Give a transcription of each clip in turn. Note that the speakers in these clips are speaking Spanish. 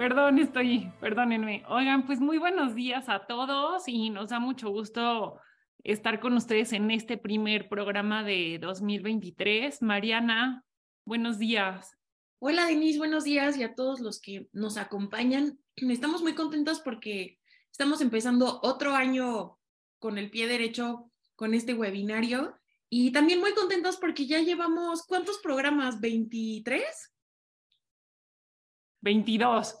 Perdón, estoy, perdónenme. Oigan, pues muy buenos días a todos y nos da mucho gusto estar con ustedes en este primer programa de 2023. Mariana, buenos días. Hola Denise, buenos días y a todos los que nos acompañan. Estamos muy contentos porque estamos empezando otro año con el pie derecho con este webinario y también muy contentos porque ya llevamos, ¿cuántos programas? ¿23? 22.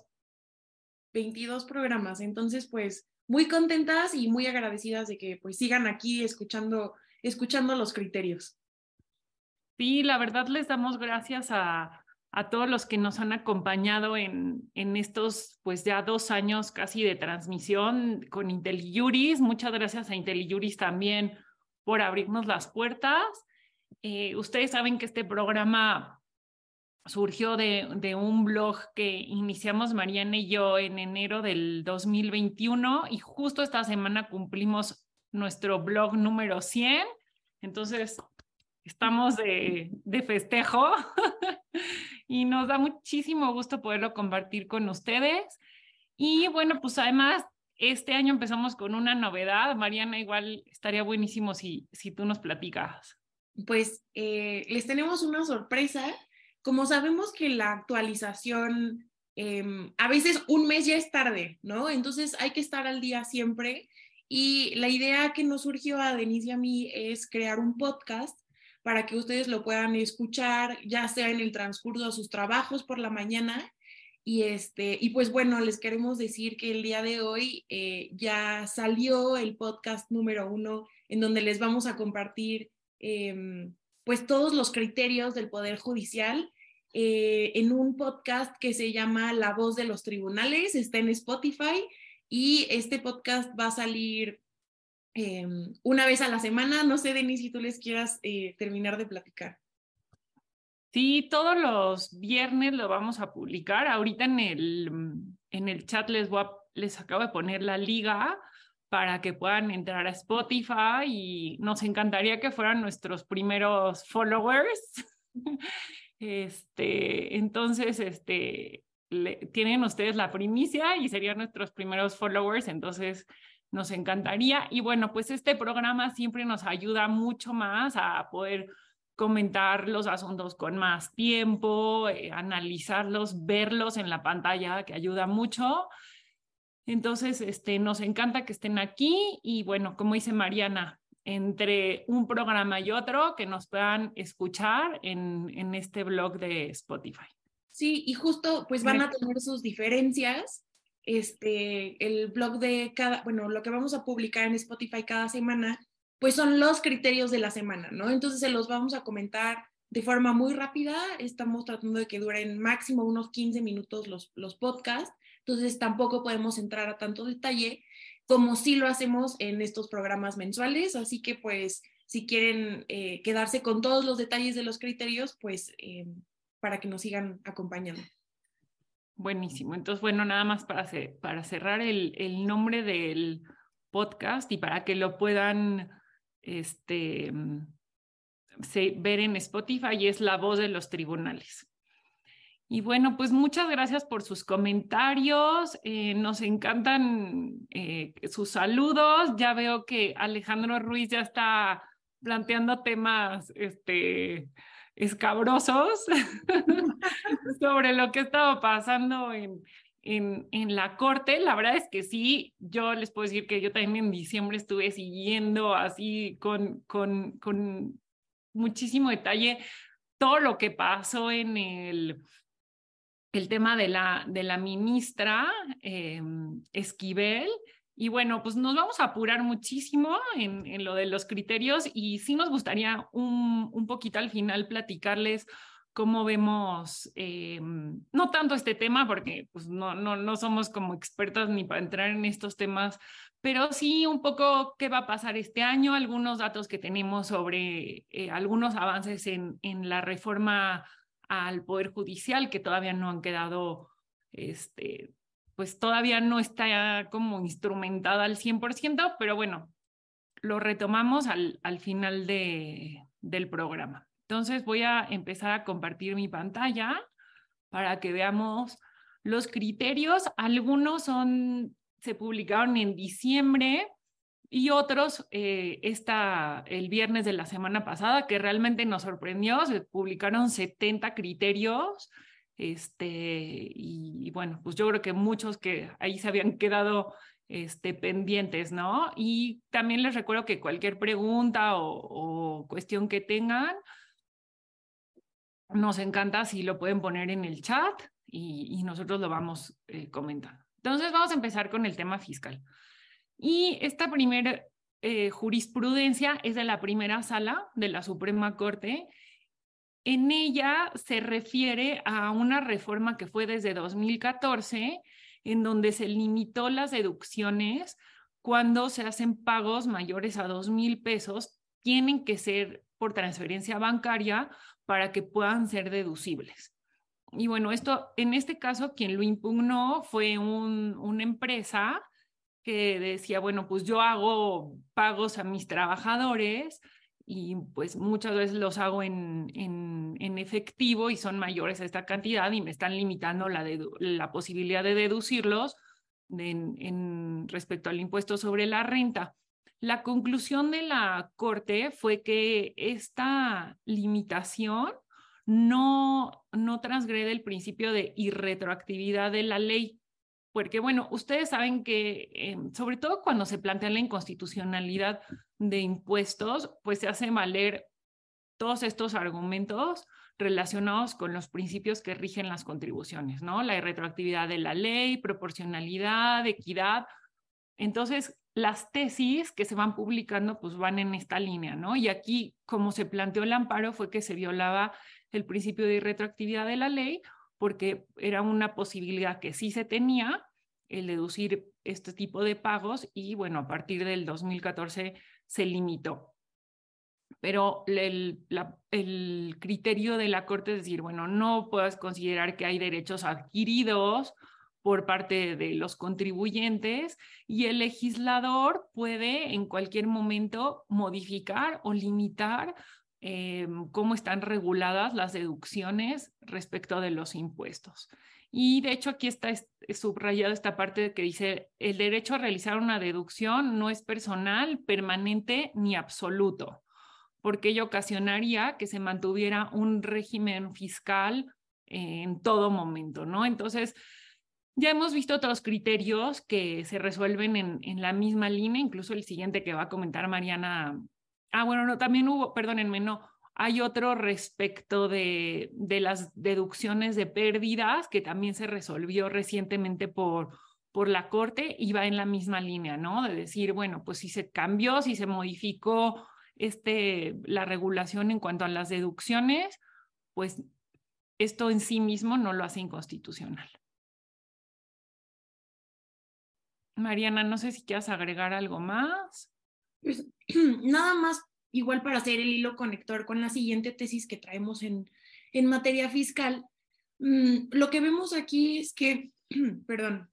22 programas. Entonces, pues muy contentas y muy agradecidas de que pues sigan aquí escuchando, escuchando los criterios. Sí, la verdad les damos gracias a, a todos los que nos han acompañado en, en estos, pues ya dos años casi de transmisión con IntelliJuris. Muchas gracias a IntelliJuris también por abrirnos las puertas. Eh, ustedes saben que este programa surgió de, de, un blog que iniciamos Mariana y yo en enero del 2021 y justo esta semana cumplimos nuestro blog número 100. Entonces, estamos de, de festejo y nos da muchísimo gusto poderlo compartir con ustedes. Y bueno, pues además, este año empezamos con una novedad. Mariana, igual estaría buenísimo si, si tú nos platicas. Pues eh, les tenemos una sorpresa. Como sabemos que la actualización eh, a veces un mes ya es tarde, ¿no? Entonces hay que estar al día siempre. Y la idea que nos surgió a Denise y a mí es crear un podcast para que ustedes lo puedan escuchar, ya sea en el transcurso de sus trabajos por la mañana. Y, este, y pues bueno, les queremos decir que el día de hoy eh, ya salió el podcast número uno en donde les vamos a compartir eh, pues todos los criterios del Poder Judicial eh, en un podcast que se llama La Voz de los Tribunales, está en Spotify y este podcast va a salir eh, una vez a la semana. No sé, Denis, si tú les quieras eh, terminar de platicar. Sí, todos los viernes lo vamos a publicar. Ahorita en el, en el chat les, voy les acabo de poner la liga para que puedan entrar a Spotify y nos encantaría que fueran nuestros primeros followers. Este, entonces, este, le, tienen ustedes la primicia y serían nuestros primeros followers, entonces nos encantaría. Y bueno, pues este programa siempre nos ayuda mucho más a poder comentar los asuntos con más tiempo, eh, analizarlos, verlos en la pantalla, que ayuda mucho. Entonces, este, nos encanta que estén aquí y bueno, como dice Mariana, entre un programa y otro que nos puedan escuchar en, en este blog de Spotify. Sí, y justo pues van a tener sus diferencias este, el blog de cada, bueno, lo que vamos a publicar en Spotify cada semana, pues son los criterios de la semana, ¿no? Entonces se los vamos a comentar de forma muy rápida, estamos tratando de que duren máximo unos 15 minutos los, los podcasts, entonces tampoco podemos entrar a tanto detalle como si lo hacemos en estos programas mensuales, así que pues si quieren eh, quedarse con todos los detalles de los criterios, pues eh, para que nos sigan acompañando. Buenísimo. Entonces, bueno, nada más para, para cerrar el, nombre del podcast y para que lo puedan este, se, ver en Spotify, es La Voz de los Tribunales. Y bueno, pues muchas gracias por sus comentarios. Eh, nos encantan eh, sus saludos. Ya veo que Alejandro Ruiz ya está planteando temas este, escabrosos sobre lo que estaba pasando en, en, en, la corte. La verdad es que sí, yo les puedo decir que yo también en diciembre estuve siguiendo así con, con, con muchísimo detalle todo lo que pasó en el, el tema de la, de la ministra eh, Esquivel y bueno, pues nos vamos a apurar muchísimo en, en lo de los criterios y sí nos gustaría un, un poquito al final platicarles cómo vemos, eh, no tanto este tema, porque pues, no, no, no somos como expertas ni para entrar en estos temas, pero sí un poco qué va a pasar este año, algunos datos que tenemos sobre eh, algunos avances en, en la reforma al Poder Judicial que todavía no han quedado este, pues todavía no está como instrumentada al 100%, pero bueno, lo retomamos al, al final de, del programa. Entonces voy a empezar a compartir mi pantalla para que veamos Los criterios, algunos son, se publicaron en diciembre y otros eh, esta, el viernes de la semana pasada, que realmente nos sorprendió, se publicaron 70 criterios. Este, y, bueno, pues yo creo que muchos que ahí se habían quedado este, pendientes, ¿no? Y también les recuerdo que cualquier pregunta o, cuestión que tengan, nos encanta si lo pueden poner en el chat y, nosotros lo vamos eh, comentando. Entonces vamos a empezar con el tema fiscal. Y esta primera eh, jurisprudencia es de la primera sala de la Suprema Corte. En ella se refiere a una reforma que fue desde 2014, en donde se limitó las deducciones cuando se hacen pagos mayores a dos mil pesos, tienen que ser por transferencia bancaria para que puedan ser deducibles. Y bueno, esto, en este caso, quien lo impugnó fue un, una empresa que decía, bueno, pues yo hago pagos a mis trabajadores y pues muchas veces los hago en, en, efectivo y son mayores a esta cantidad y me están limitando la, la posibilidad de deducirlos en, respecto al impuesto sobre la renta. La conclusión de la Corte fue que esta limitación no, no transgrede el principio de irretroactividad de la ley porque bueno, ustedes saben que eh, sobre todo cuando se plantea la inconstitucionalidad de impuestos, pues se hacen valer todos estos argumentos relacionados con los principios que rigen las contribuciones, ¿no? La retroactividad de la ley, proporcionalidad, equidad. Entonces, las tesis que se van publicando pues van en esta línea, ¿no? Y aquí, como se planteó el amparo, fue que se violaba el principio de irretroactividad de la ley porque era una posibilidad que sí se tenía el deducir este tipo de pagos y bueno, a partir del 2014 se limitó. Pero el, el criterio de la Corte es decir, bueno, no puedes considerar que hay derechos adquiridos por parte de los contribuyentes y el legislador puede en cualquier momento modificar o limitar eh, cómo están reguladas las deducciones respecto de los impuestos. Y de hecho aquí está subrayada esta parte que dice, el derecho a realizar una deducción no es personal, permanente ni absoluto, porque ello ocasionaría que se mantuviera un régimen fiscal en todo momento, ¿no? Entonces, ya hemos visto otros criterios que se resuelven en, en la misma línea, incluso el siguiente que va a comentar Mariana Ah, bueno, no, también hubo, perdónenme, no. Hay otro respecto de, de las deducciones de pérdidas que también se resolvió recientemente por, por la Corte y va en la misma línea, ¿no? De decir, bueno, pues si se cambió, si se modificó este, la regulación en cuanto a las deducciones, pues esto en sí mismo no lo hace inconstitucional. Mariana, no sé si quieres agregar algo más. Pues nada más, igual para hacer el hilo conector con la siguiente tesis que traemos en, en materia fiscal, mm, lo que vemos aquí es que, perdón,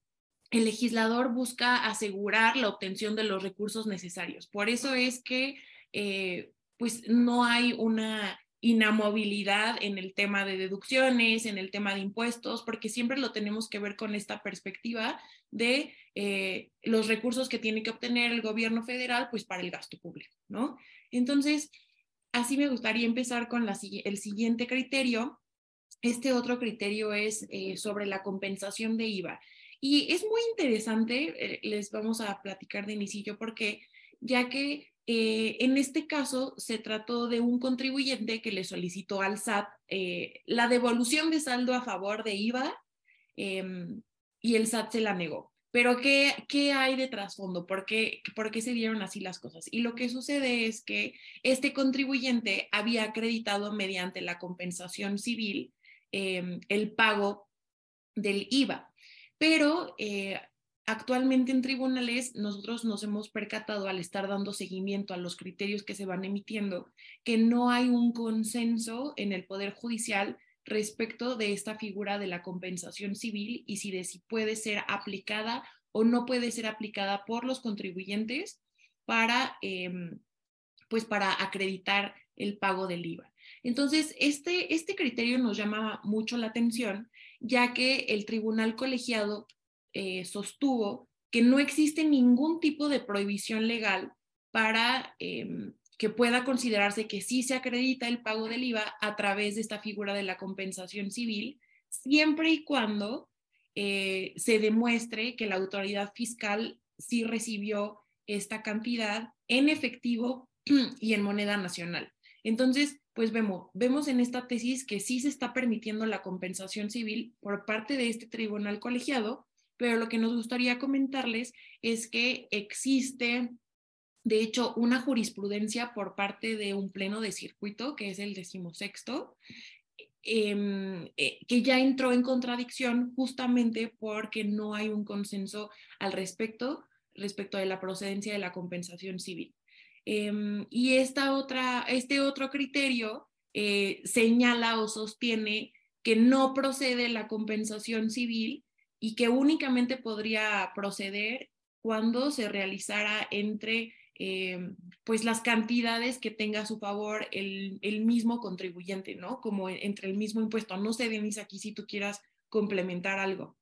el legislador busca asegurar la obtención de los recursos necesarios. Por eso es que eh, pues no hay una inamovilidad en el tema de deducciones, en el tema de impuestos, porque siempre lo tenemos que ver con esta perspectiva de eh, los recursos que tiene que obtener el gobierno federal, pues para el gasto público, ¿no? Entonces, así me gustaría empezar con la, el siguiente criterio. Este otro criterio es eh, sobre la compensación de IVA. Y es muy interesante, eh, les vamos a platicar de inicio porque ya que en este caso se trató de un contribuyente que le solicitó al SAT la devolución de saldo a favor de IVA em, y el SAT se la negó. Pero ¿qué, qué hay de trasfondo? ¿Por qué, ¿Por qué se dieron así las cosas? Y lo que sucede es que este contribuyente había acreditado mediante la compensación civil em, el pago del IVA, pero eh, actualmente en tribunales nosotros nos hemos percatado al estar dando seguimiento a los criterios que se van emitiendo que no hay un consenso en el Poder Judicial respecto de esta figura de la compensación civil y si de si puede ser aplicada o no puede ser aplicada por los contribuyentes para, em, pues para acreditar el pago del IVA. Entonces, este, este criterio nos llama mucho la atención ya que el tribunal colegiado eh, sostuvo que no existe ningún tipo de prohibición legal para em, que pueda considerarse que sí se acredita el pago del IVA a través de esta figura de la compensación civil, siempre y cuando eh, se demuestre que la autoridad fiscal sí recibió esta cantidad en efectivo y en moneda nacional. Entonces, pues vemos, vemos en esta tesis que sí se está permitiendo la compensación civil por parte de este tribunal colegiado, pero lo que nos gustaría comentarles es que existe, de hecho, una jurisprudencia por parte de un pleno de circuito, que es el decimosexto, em, eh, que ya entró en contradicción justamente porque no hay un consenso al respecto, respecto de la procedencia de la compensación civil. Em, y esta otra, este otro criterio eh, señala o sostiene que no procede la compensación civil y que únicamente podría proceder cuando se realizara entre em, pues las cantidades que tenga a su favor el, el, mismo contribuyente, ¿no? Como entre el mismo impuesto. No sé, Denise, aquí si tú quieras complementar algo.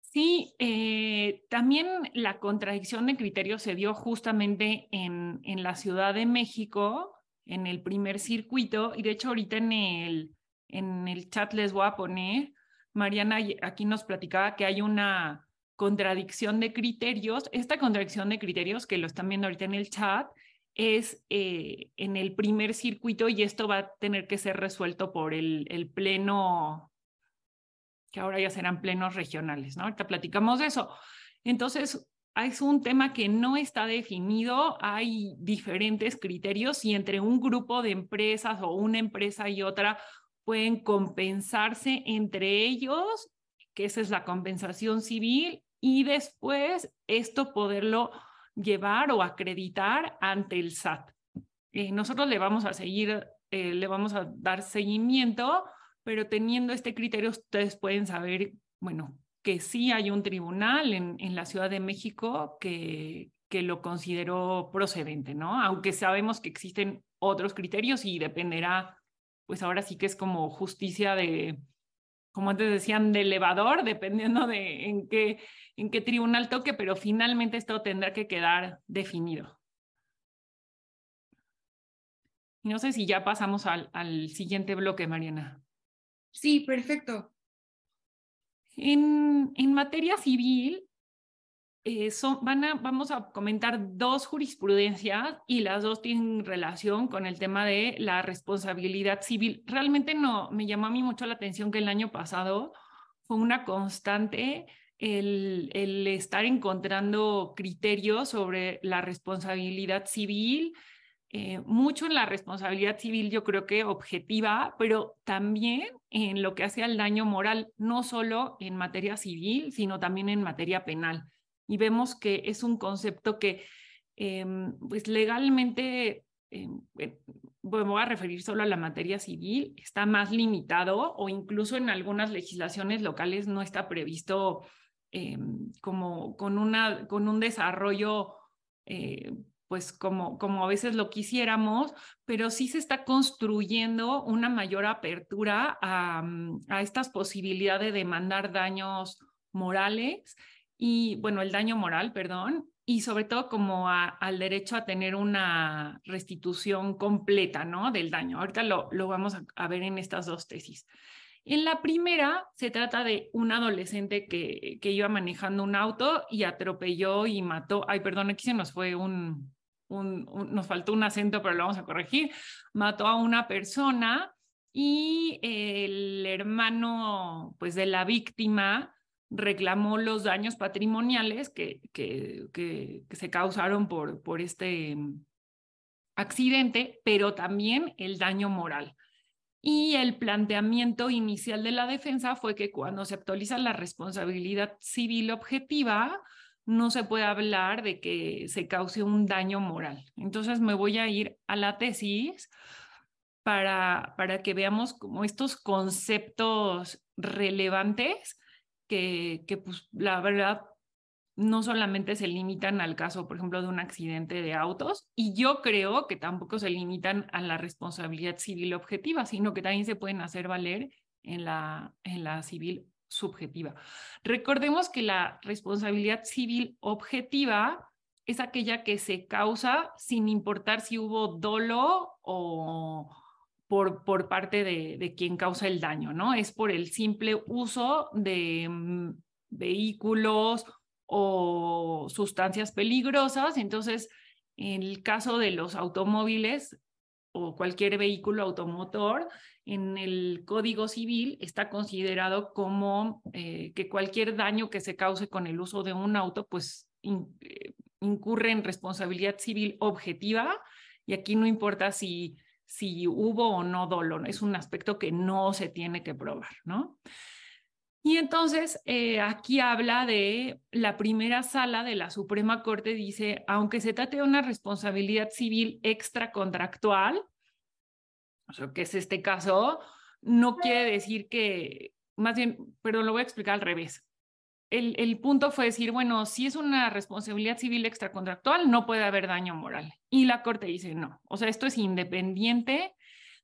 Sí, eh, también la contradicción de criterios se dio justamente en, en, la Ciudad de México, en el primer circuito, y de hecho ahorita en el, en el chat les voy a poner, Mariana aquí nos platicaba que hay una contradicción de criterios. Esta contradicción de criterios, que lo están viendo ahorita en el chat, es eh, en el primer circuito y esto va a tener que ser resuelto por el, pleno que ahora ya serán plenos regionales, ¿no? Ahorita platicamos de eso. Entonces, es un tema que no está definido, hay diferentes criterios y entre un grupo de empresas o una empresa y otra pueden compensarse entre ellos, que esa es la compensación civil, y después esto poderlo llevar o acreditar ante el SAT. Eh, nosotros le vamos a seguir, eh, le vamos a dar seguimiento pero teniendo este criterio ustedes pueden saber, bueno, que sí hay un tribunal en, en la Ciudad de México que, que lo consideró procedente, ¿no? Aunque sabemos que existen otros criterios y dependerá, pues ahora sí que es como justicia de, como antes decían, de elevador, dependiendo de en qué, en qué tribunal toque, pero finalmente esto tendrá que quedar definido. Y no sé si ya pasamos al, al siguiente bloque, Mariana. Sí, perfecto. En, en materia civil, eh, son, van a, vamos a comentar dos jurisprudencias y las dos tienen relación con el tema de la responsabilidad civil. Realmente no, me llamó a mí mucho la atención que el año pasado fue una constante el, el estar encontrando criterios sobre la responsabilidad civil, eh, mucho en la responsabilidad civil, yo creo que objetiva, pero también en lo que hace al daño moral, no solo en materia civil, sino también en materia penal. Y vemos que es un concepto que, em, pues legalmente, em, voy a referir solo a la materia civil, está más limitado o incluso en algunas legislaciones locales no está previsto em, como con, una, con un desarrollo eh, pues como, como a veces lo quisiéramos, pero sí se está construyendo una mayor apertura a, mm, a estas posibilidades de demandar daños morales y, bueno, el daño moral, perdón, y sobre todo como al derecho a tener una restitución completa, ¿no? Del daño. Ahorita lo, lo vamos a, a, ver en estas dos tesis. En la primera se trata de un adolescente que, que iba manejando un auto y atropelló y mató, ay, perdón, aquí se nos fue un, nos faltó un acento, pero lo vamos a corregir, mató a una persona y el hermano pues, de la víctima reclamó los daños patrimoniales que, que, que, se causaron por, por este accidente, pero también el daño moral. Y el planteamiento inicial de la defensa fue que cuando se actualiza la responsabilidad civil objetiva, no se puede hablar de que se cause un daño moral. Entonces me voy a ir a la tesis para, para que veamos como estos conceptos relevantes que, pues la verdad no solamente se limitan al caso, por ejemplo, de un accidente de autos, y yo creo que tampoco se limitan a la responsabilidad civil objetiva, sino que también se pueden hacer valer en la, en la civil subjetiva. Recordemos que la responsabilidad civil objetiva es aquella que se causa sin importar si hubo dolo o por, por parte de, de quien causa el daño, ¿no? Es por el simple uso de mm, vehículos o sustancias peligrosas. Entonces, en el caso de los automóviles o cualquier vehículo automotor, en el Código Civil está considerado como eh, que cualquier daño que se cause con el uso de un auto, pues eh, incurre en responsabilidad civil objetiva y aquí no importa si, si hubo o no dolo, es un aspecto que no se tiene que probar, ¿no? Y entonces eh, aquí habla de la primera sala de la Suprema Corte, dice, aunque se trate de una responsabilidad civil extracontractual, o sea, que es este caso, no quiere decir que, más bien, pero lo voy a explicar al revés. El, punto fue decir, bueno, si es una responsabilidad civil extracontractual, no puede haber daño moral. Y la Corte dice, no, o sea, esto es independiente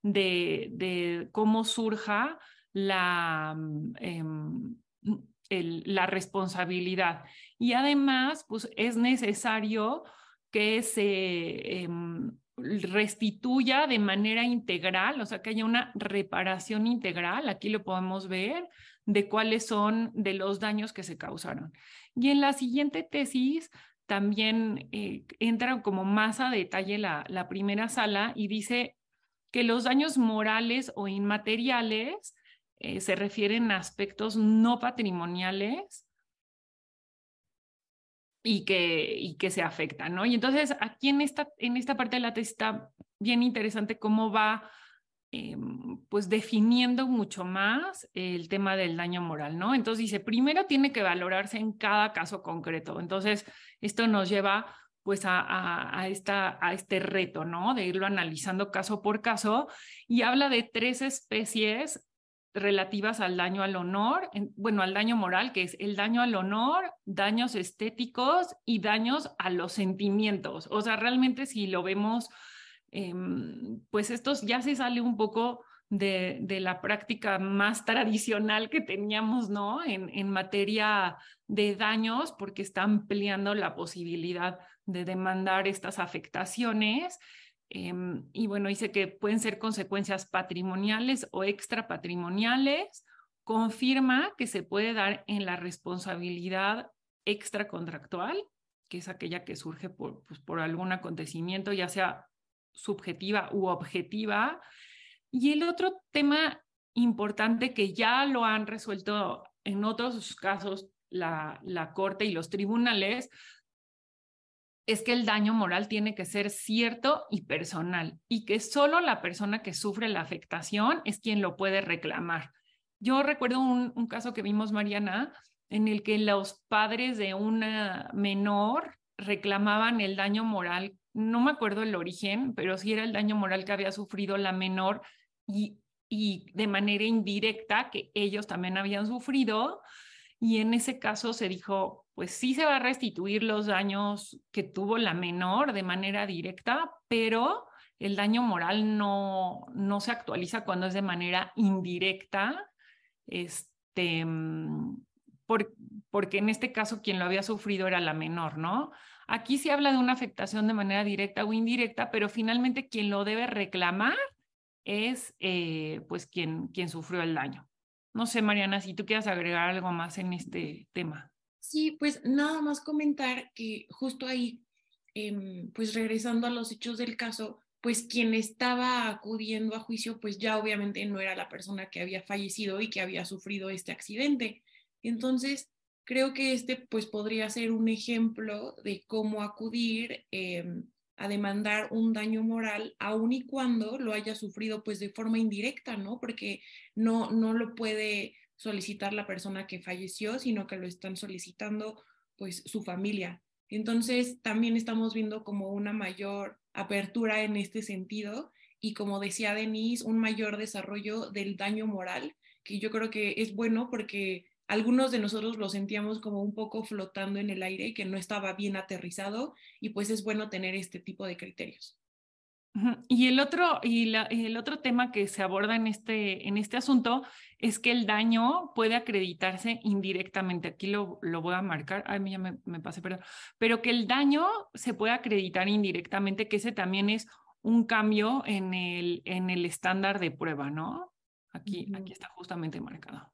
de, cómo surja la, eh, el, la responsabilidad. Y además, pues es necesario que se eh, restituya de manera integral, o sea, que haya una reparación integral, aquí lo podemos ver, de cuáles son de los daños que se causaron. Y en la siguiente tesis también eh, entra como más a detalle la, la primera sala y dice que los daños morales o inmateriales eh, se refieren a aspectos no patrimoniales y que, y que se afectan, ¿no? Y entonces aquí en esta, en esta parte de la tesis está bien interesante cómo va em, pues definiendo mucho más el tema del daño moral, ¿no? Entonces dice, primero tiene que valorarse en cada caso concreto. Entonces, esto nos lleva pues a, esta, a este reto, ¿no? De irlo analizando caso por caso y habla de tres especies relativas al daño al honor, bueno, al daño moral, que es el daño al honor, daños estéticos y daños a los sentimientos. O sea, realmente si lo vemos, em, pues estos ya se sale un poco de, de, la práctica más tradicional que teníamos, ¿no? En, en materia de daños, porque está ampliando la posibilidad de demandar estas afectaciones Em, y bueno, dice que pueden ser consecuencias patrimoniales o extrapatrimoniales. Confirma que se puede dar en la responsabilidad extracontractual, que es aquella que surge por, pues, por algún acontecimiento, ya sea subjetiva u objetiva. Y el otro tema importante que ya lo han resuelto en otros casos la, la Corte y los tribunales es que el daño moral tiene que ser cierto y personal y que solo la persona que sufre la afectación es quien lo puede reclamar. Yo recuerdo un, caso que vimos, Mariana, en el que los padres de una menor reclamaban el daño moral, no me acuerdo el origen, pero sí era el daño moral que había sufrido la menor y, y de manera indirecta que ellos también habían sufrido. Y en ese caso se dijo, pues sí se va a restituir los daños que tuvo la menor de manera directa, pero el daño moral no, no se actualiza cuando es de manera indirecta, este, mm, por, porque en este caso quien lo había sufrido era la menor, ¿no? Aquí se habla de una afectación de manera directa o indirecta, pero finalmente quien lo debe reclamar es eh, pues quien, quien sufrió el daño. No sé, Mariana, si tú quieres agregar algo más en este tema. Sí, pues nada más comentar que justo ahí, em, pues regresando a los hechos del caso, pues quien estaba acudiendo a juicio, pues ya obviamente no era la persona que había fallecido y que había sufrido este accidente. Entonces, creo que este pues podría ser un ejemplo de cómo acudir em, a demandar un daño moral, aun y cuando lo haya sufrido pues de forma indirecta, ¿no? Porque no, no lo puede solicitar la persona que falleció, sino que lo están solicitando pues su familia. Entonces, también estamos viendo como una mayor apertura en este sentido y como decía Denise, un mayor desarrollo del daño moral, que yo creo que es bueno porque algunos de nosotros lo sentíamos como un poco flotando en el aire, que no estaba bien aterrizado y pues es bueno tener este tipo de criterios. Y el otro, y, el otro tema que se aborda en este, en este asunto es que el daño puede acreditarse indirectamente. Aquí lo, lo voy a marcar, ay, ya me, me pasé, perdón, pero que el daño se puede acreditar indirectamente, que ese también es un cambio en el, en el estándar de prueba, ¿no? Aquí, aquí está justamente marcado.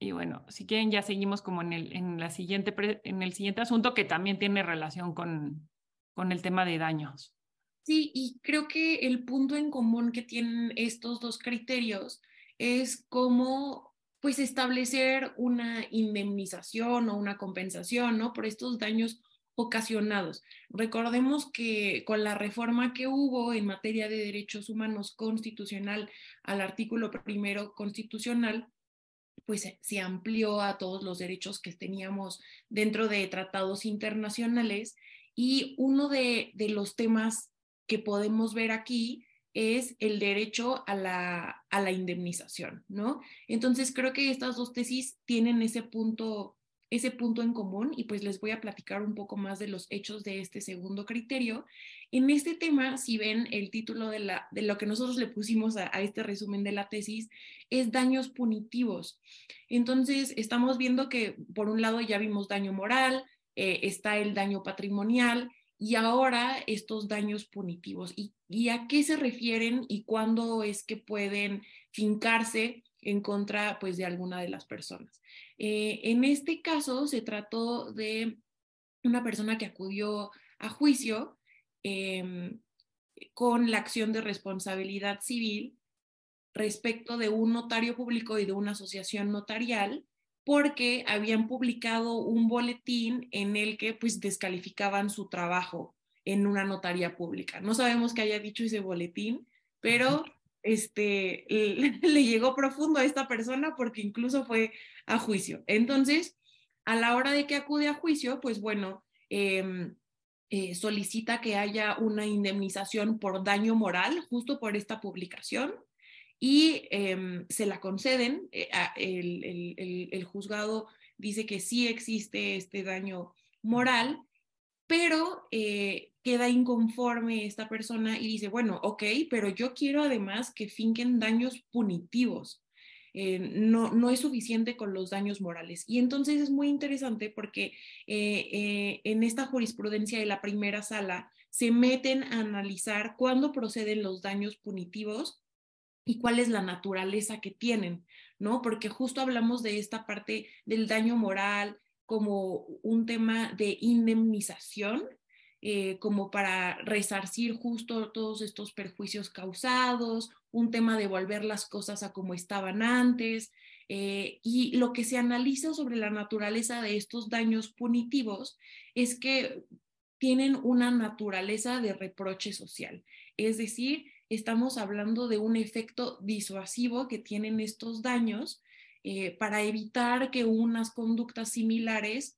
Y bueno, si quieren ya seguimos como en el, en la siguiente, en el siguiente asunto que también tiene relación con, con el tema de daños. Sí, y creo que el punto en común que tienen estos dos criterios es cómo pues establecer una indemnización o una compensación, ¿no? Por estos daños ocasionados. Recordemos que con la reforma que hubo en materia de derechos humanos constitucional al artículo primero constitucional, pues se amplió a todos los derechos que teníamos dentro de tratados internacionales y uno de, de los temas que podemos ver aquí es el derecho a la, a la indemnización, ¿no? Entonces creo que estas dos tesis tienen ese punto ese punto en común y pues les voy a platicar un poco más de los hechos de este segundo criterio. En este tema, si ven el título de, la, de lo que nosotros le pusimos a, este resumen de la tesis, es daños punitivos. Entonces, estamos viendo que por un lado ya vimos daño moral, eh, está el daño patrimonial y ahora estos daños punitivos. ¿Y, ¿Y a qué se refieren y cuándo es que pueden fincarse en contra pues de alguna de las personas? Eh, en este caso se trató de una persona que acudió a juicio em, con la acción de responsabilidad civil respecto de un notario público y de una asociación notarial porque habían publicado un boletín en el que pues descalificaban su trabajo en una notaría pública. No sabemos qué haya dicho ese boletín, pero este, le, llegó profundo a esta persona porque incluso fue a juicio. Entonces, a la hora de que acude a juicio, pues bueno, em, eh, solicita que haya una indemnización por daño moral justo por esta publicación y em, se la conceden. Eh, el, juzgado dice que sí existe este daño moral, pero eh, queda inconforme esta persona y dice, bueno, ok, pero yo quiero además que finquen daños punitivos. Eh, no, no es suficiente con los daños morales. Y entonces es muy interesante porque eh, eh, en esta jurisprudencia de la primera sala se meten a analizar cuándo proceden los daños punitivos y cuál es la naturaleza que tienen, ¿no? Porque justo hablamos de esta parte del daño moral como un tema de indemnización eh, como para resarcir justo todos estos perjuicios causados, un tema de volver las cosas a como estaban antes. Eh, y lo que se analiza sobre la naturaleza de estos daños punitivos es que tienen una naturaleza de reproche social. Es decir, estamos hablando de un efecto disuasivo que tienen estos daños eh, para evitar que unas conductas similares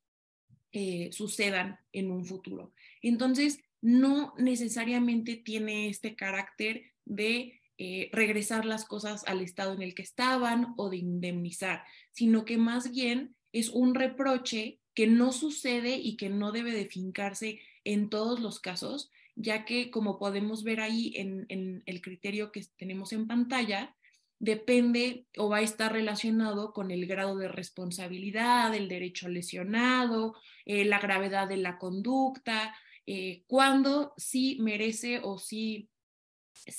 sucedan en un futuro. Entonces, no necesariamente tiene este carácter de eh, regresar las cosas al estado en el que estaban o de indemnizar, sino que más bien es un reproche que no sucede y que no debe de fincarse en todos los casos, ya que como podemos ver ahí en, el criterio que tenemos en pantalla, depende o va a estar relacionado con el grado de responsabilidad, el derecho lesionado, eh, la gravedad de la conducta, eh, cuando sí merece o sí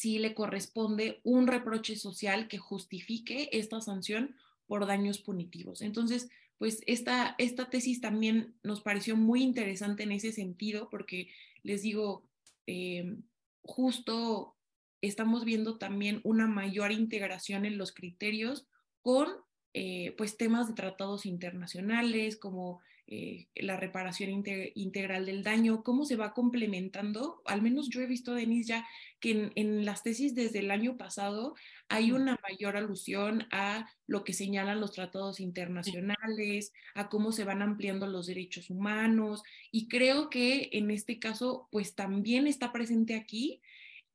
le corresponde un reproche social que justifique esta sanción por daños punitivos. Entonces, pues esta, esta tesis también nos pareció muy interesante en ese sentido porque les digo, eh, justo estamos viendo también una mayor integración en los criterios con eh, pues temas de tratados internacionales como eh, la reparación integral del daño, cómo se va complementando. Al menos yo he visto, Denise, ya que en, las tesis desde el año pasado hay una mayor alusión a lo que señalan los tratados internacionales, a cómo se van ampliando los derechos humanos y creo que en este caso pues también está presente aquí.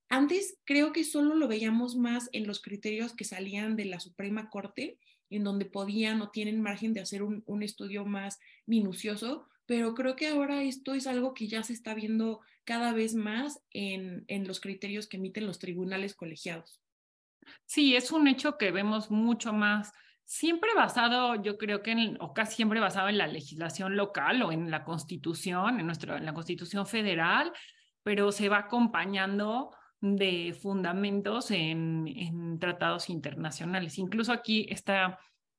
Antes creo que solo lo veíamos más en los criterios que salían de la Suprema Corte, en donde podían o tienen margen de hacer un, estudio más minucioso, pero creo que ahora esto es algo que ya se está viendo cada vez más en, en los criterios que emiten los tribunales colegiados. Sí, es un hecho que vemos mucho más, siempre basado, yo creo que, en, o casi siempre basado en la legislación local o en la constitución, en, nuestro, en la constitución federal, pero se va acompañando de fundamentos en, tratados internacionales. Incluso aquí está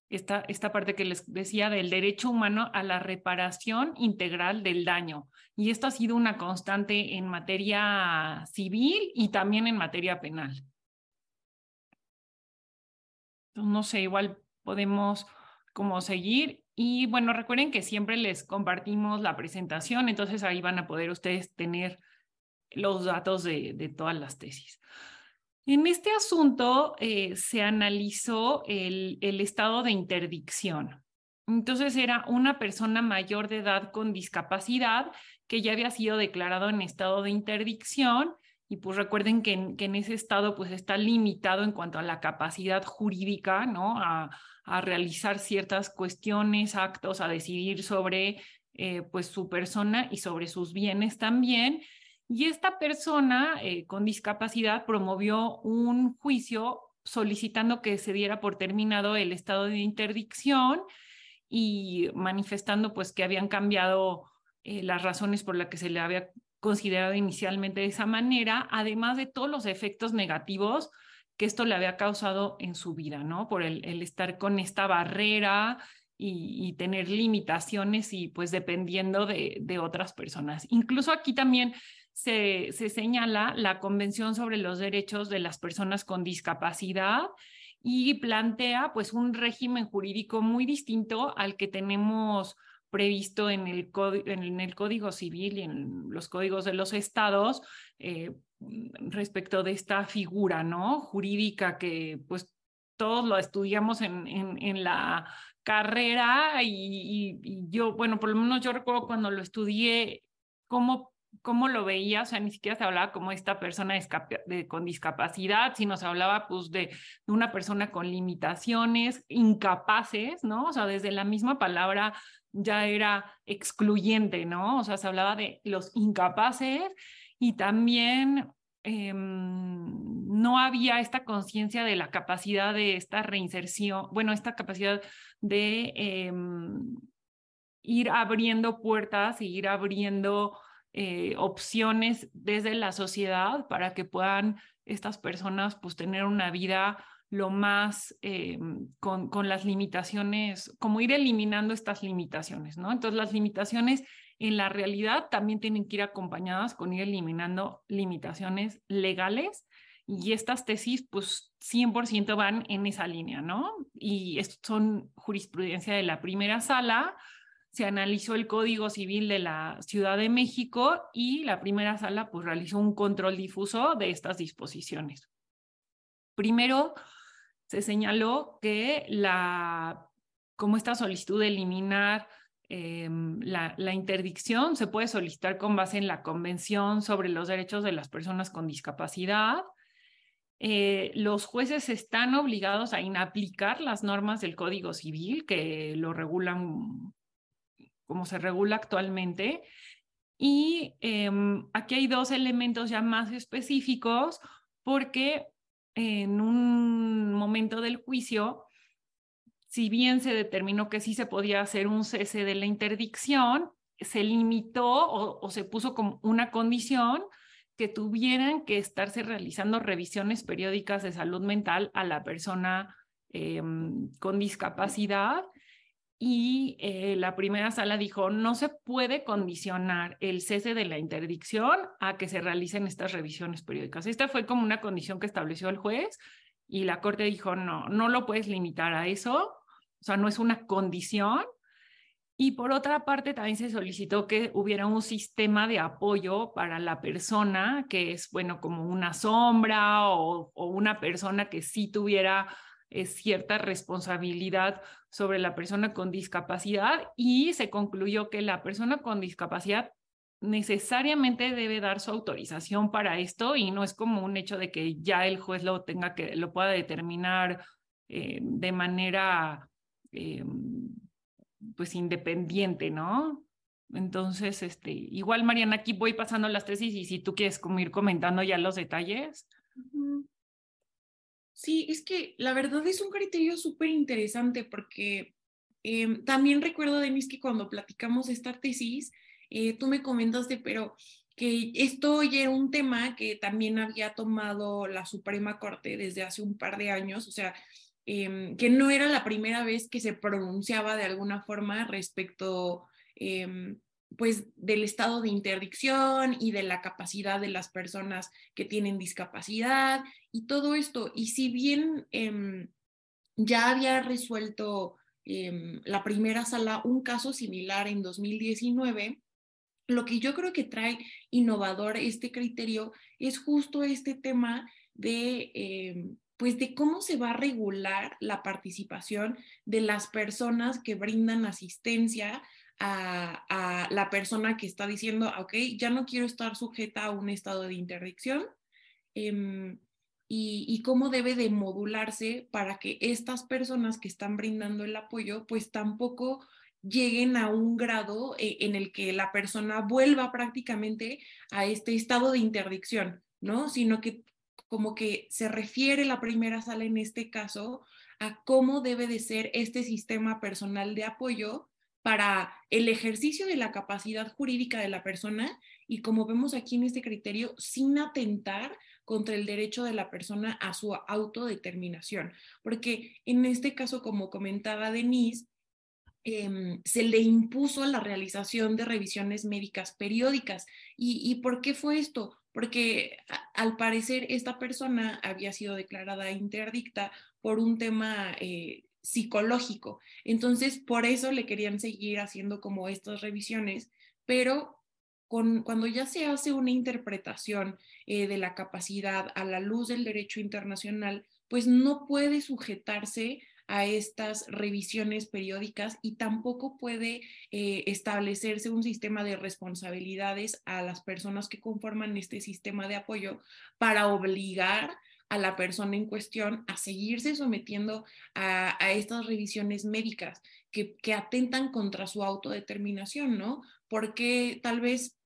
esta, esta parte que les decía del derecho humano a la reparación integral del daño. Y esto ha sido una constante en materia civil y también en materia penal. no sé, igual podemos como seguir. Y bueno, recuerden que siempre les compartimos la presentación, entonces ahí van a poder ustedes tener los datos de, todas las tesis. En este asunto eh, se analizó el, estado de interdicción. Entonces era una persona mayor de edad con discapacidad que ya había sido declarado en estado de interdicción y pues recuerden que en, ese estado pues está limitado en cuanto a la capacidad jurídica, ¿no? A, a realizar ciertas cuestiones, actos, a decidir sobre eh, pues su persona y sobre sus bienes también. Y esta persona eh, con discapacidad promovió un juicio solicitando que se diera por terminado el estado de interdicción y manifestando pues que habían cambiado eh, las razones por las que se le había considerado inicialmente de esa manera, además de todos los efectos negativos que esto le había causado en su vida, ¿no? Por el, estar con esta barrera y, tener limitaciones y pues dependiendo de, de otras personas. Incluso aquí también se, se señala la Convención sobre los Derechos de las Personas con Discapacidad y plantea pues un régimen jurídico muy distinto al que tenemos previsto en el, en el Código Civil y en los códigos de los estados eh, respecto de esta figura ¿no? jurídica que pues todos lo estudiamos en, en, la carrera y, y, yo, bueno, por lo menos yo recuerdo cuando lo estudié, cómo cómo lo veía, o sea, ni siquiera se hablaba como esta persona con discapacidad, sino se hablaba pues de, una persona con limitaciones, incapaces, ¿no? O sea, desde la misma palabra ya era excluyente, ¿no? O sea, se hablaba de los incapaces y también eh, no había esta conciencia de la capacidad de esta reinserción, bueno, esta capacidad de eh, ir abriendo puertas y ir abriendo eh, opciones desde la sociedad para que puedan estas personas pues tener una vida lo más eh, con, con, las limitaciones, como ir eliminando estas limitaciones, ¿no? Entonces las limitaciones en la realidad también tienen que ir acompañadas con ir eliminando limitaciones legales y estas tesis pues 100% van en esa línea, ¿no? Y son jurisprudencia de la primera sala, se analizó el Código Civil de la Ciudad de México y la primera sala pues realizó un control difuso de estas disposiciones. Primero, se señaló que la, como esta solicitud de eliminar eh, la, la, interdicción se puede solicitar con base en la Convención sobre los Derechos de las Personas con Discapacidad. Eh, los jueces están obligados a inaplicar las normas del Código Civil que lo regulan como se regula actualmente. Y eh, aquí hay dos elementos ya más específicos porque en un momento del juicio, si bien se determinó que sí se podía hacer un cese de la interdicción, se limitó o, se puso como una condición que tuvieran que estarse realizando revisiones periódicas de salud mental a la persona eh, con discapacidad y eh, la primera sala dijo, no se puede condicionar el cese de la interdicción a que se realicen estas revisiones periódicas. Esta fue como una condición que estableció el juez y la Corte dijo, no, no lo puedes limitar a eso, o sea, no es una condición. Y por otra parte, también se solicitó que hubiera un sistema de apoyo para la persona, que es, bueno, como una sombra o, o una persona que sí tuviera es cierta responsabilidad sobre la persona con discapacidad y se concluyó que la persona con discapacidad necesariamente debe dar su autorización para esto y no es como un hecho de que ya el juez lo tenga que lo pueda determinar eh, de manera eh, pues independiente, ¿no? Entonces, este, igual Mariana, aquí voy pasando las tesis y si tú quieres como ir comentando ya los detalles. Sí, es que la verdad es un criterio súper interesante porque em, también recuerdo, Denise, que cuando platicamos esta tesis, eh, tú me comentaste, pero que esto ya era un tema que también había tomado la Suprema Corte desde hace un par de años, o sea, em, que no era la primera vez que se pronunciaba de alguna forma respecto, em, pues, del estado de interdicción y de la capacidad de las personas que tienen discapacidad y todo esto. Y si bien em, ya había resuelto la primera sala un caso similar en 2019, lo que yo creo que trae innovador este criterio es justo este tema de, eh, pues de cómo se va a regular la participación de las personas que brindan asistencia a, la persona que está diciendo, ok, ya no quiero estar sujeta a un estado de interdicción. Em, y, y, cómo debe de modularse para que estas personas que están brindando el apoyo, pues tampoco lleguen a un grado eh, en el que la persona vuelva prácticamente a este estado de interdicción, ¿no? Sino que como que se refiere la primera sala en este caso a cómo debe de ser este sistema personal de apoyo para el ejercicio de la capacidad jurídica de la persona y como vemos aquí en este criterio, sin atentar contra el derecho de la persona a su autodeterminación. Porque en este caso, como comentaba Denise, Em, se le impuso la realización de revisiones médicas periódicas. ¿Y, por qué fue esto? Porque al parecer esta persona había sido declarada interdicta por un tema eh, psicológico. Entonces, por eso le querían seguir haciendo como estas revisiones, pero con, cuando ya se hace una interpretación eh, de la capacidad a la luz del derecho internacional, pues no puede sujetarse a estas revisiones periódicas y tampoco puede eh, establecerse un sistema de responsabilidades a las personas que conforman este sistema de apoyo para obligar a la persona en cuestión a seguirse sometiendo a, estas revisiones médicas que, atentan contra su autodeterminación, ¿no? Porque tal vez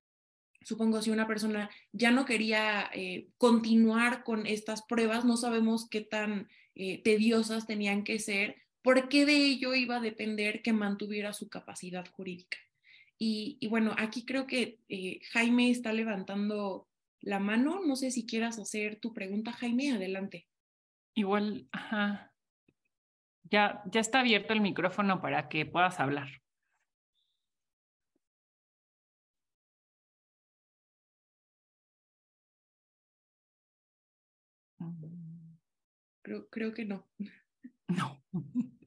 supongo si una persona ya no quería eh, continuar con estas pruebas, no sabemos qué tan eh, tediosas tenían que ser, porque de ello iba a depender que mantuviera su capacidad jurídica. Y, bueno, aquí creo que eh, Jaime está levantando la mano. No sé si quieras hacer tu pregunta, Jaime, adelante. Igual, ajá. Ya, ya está abierto el micrófono para que puedas hablar. Creo, que no. No.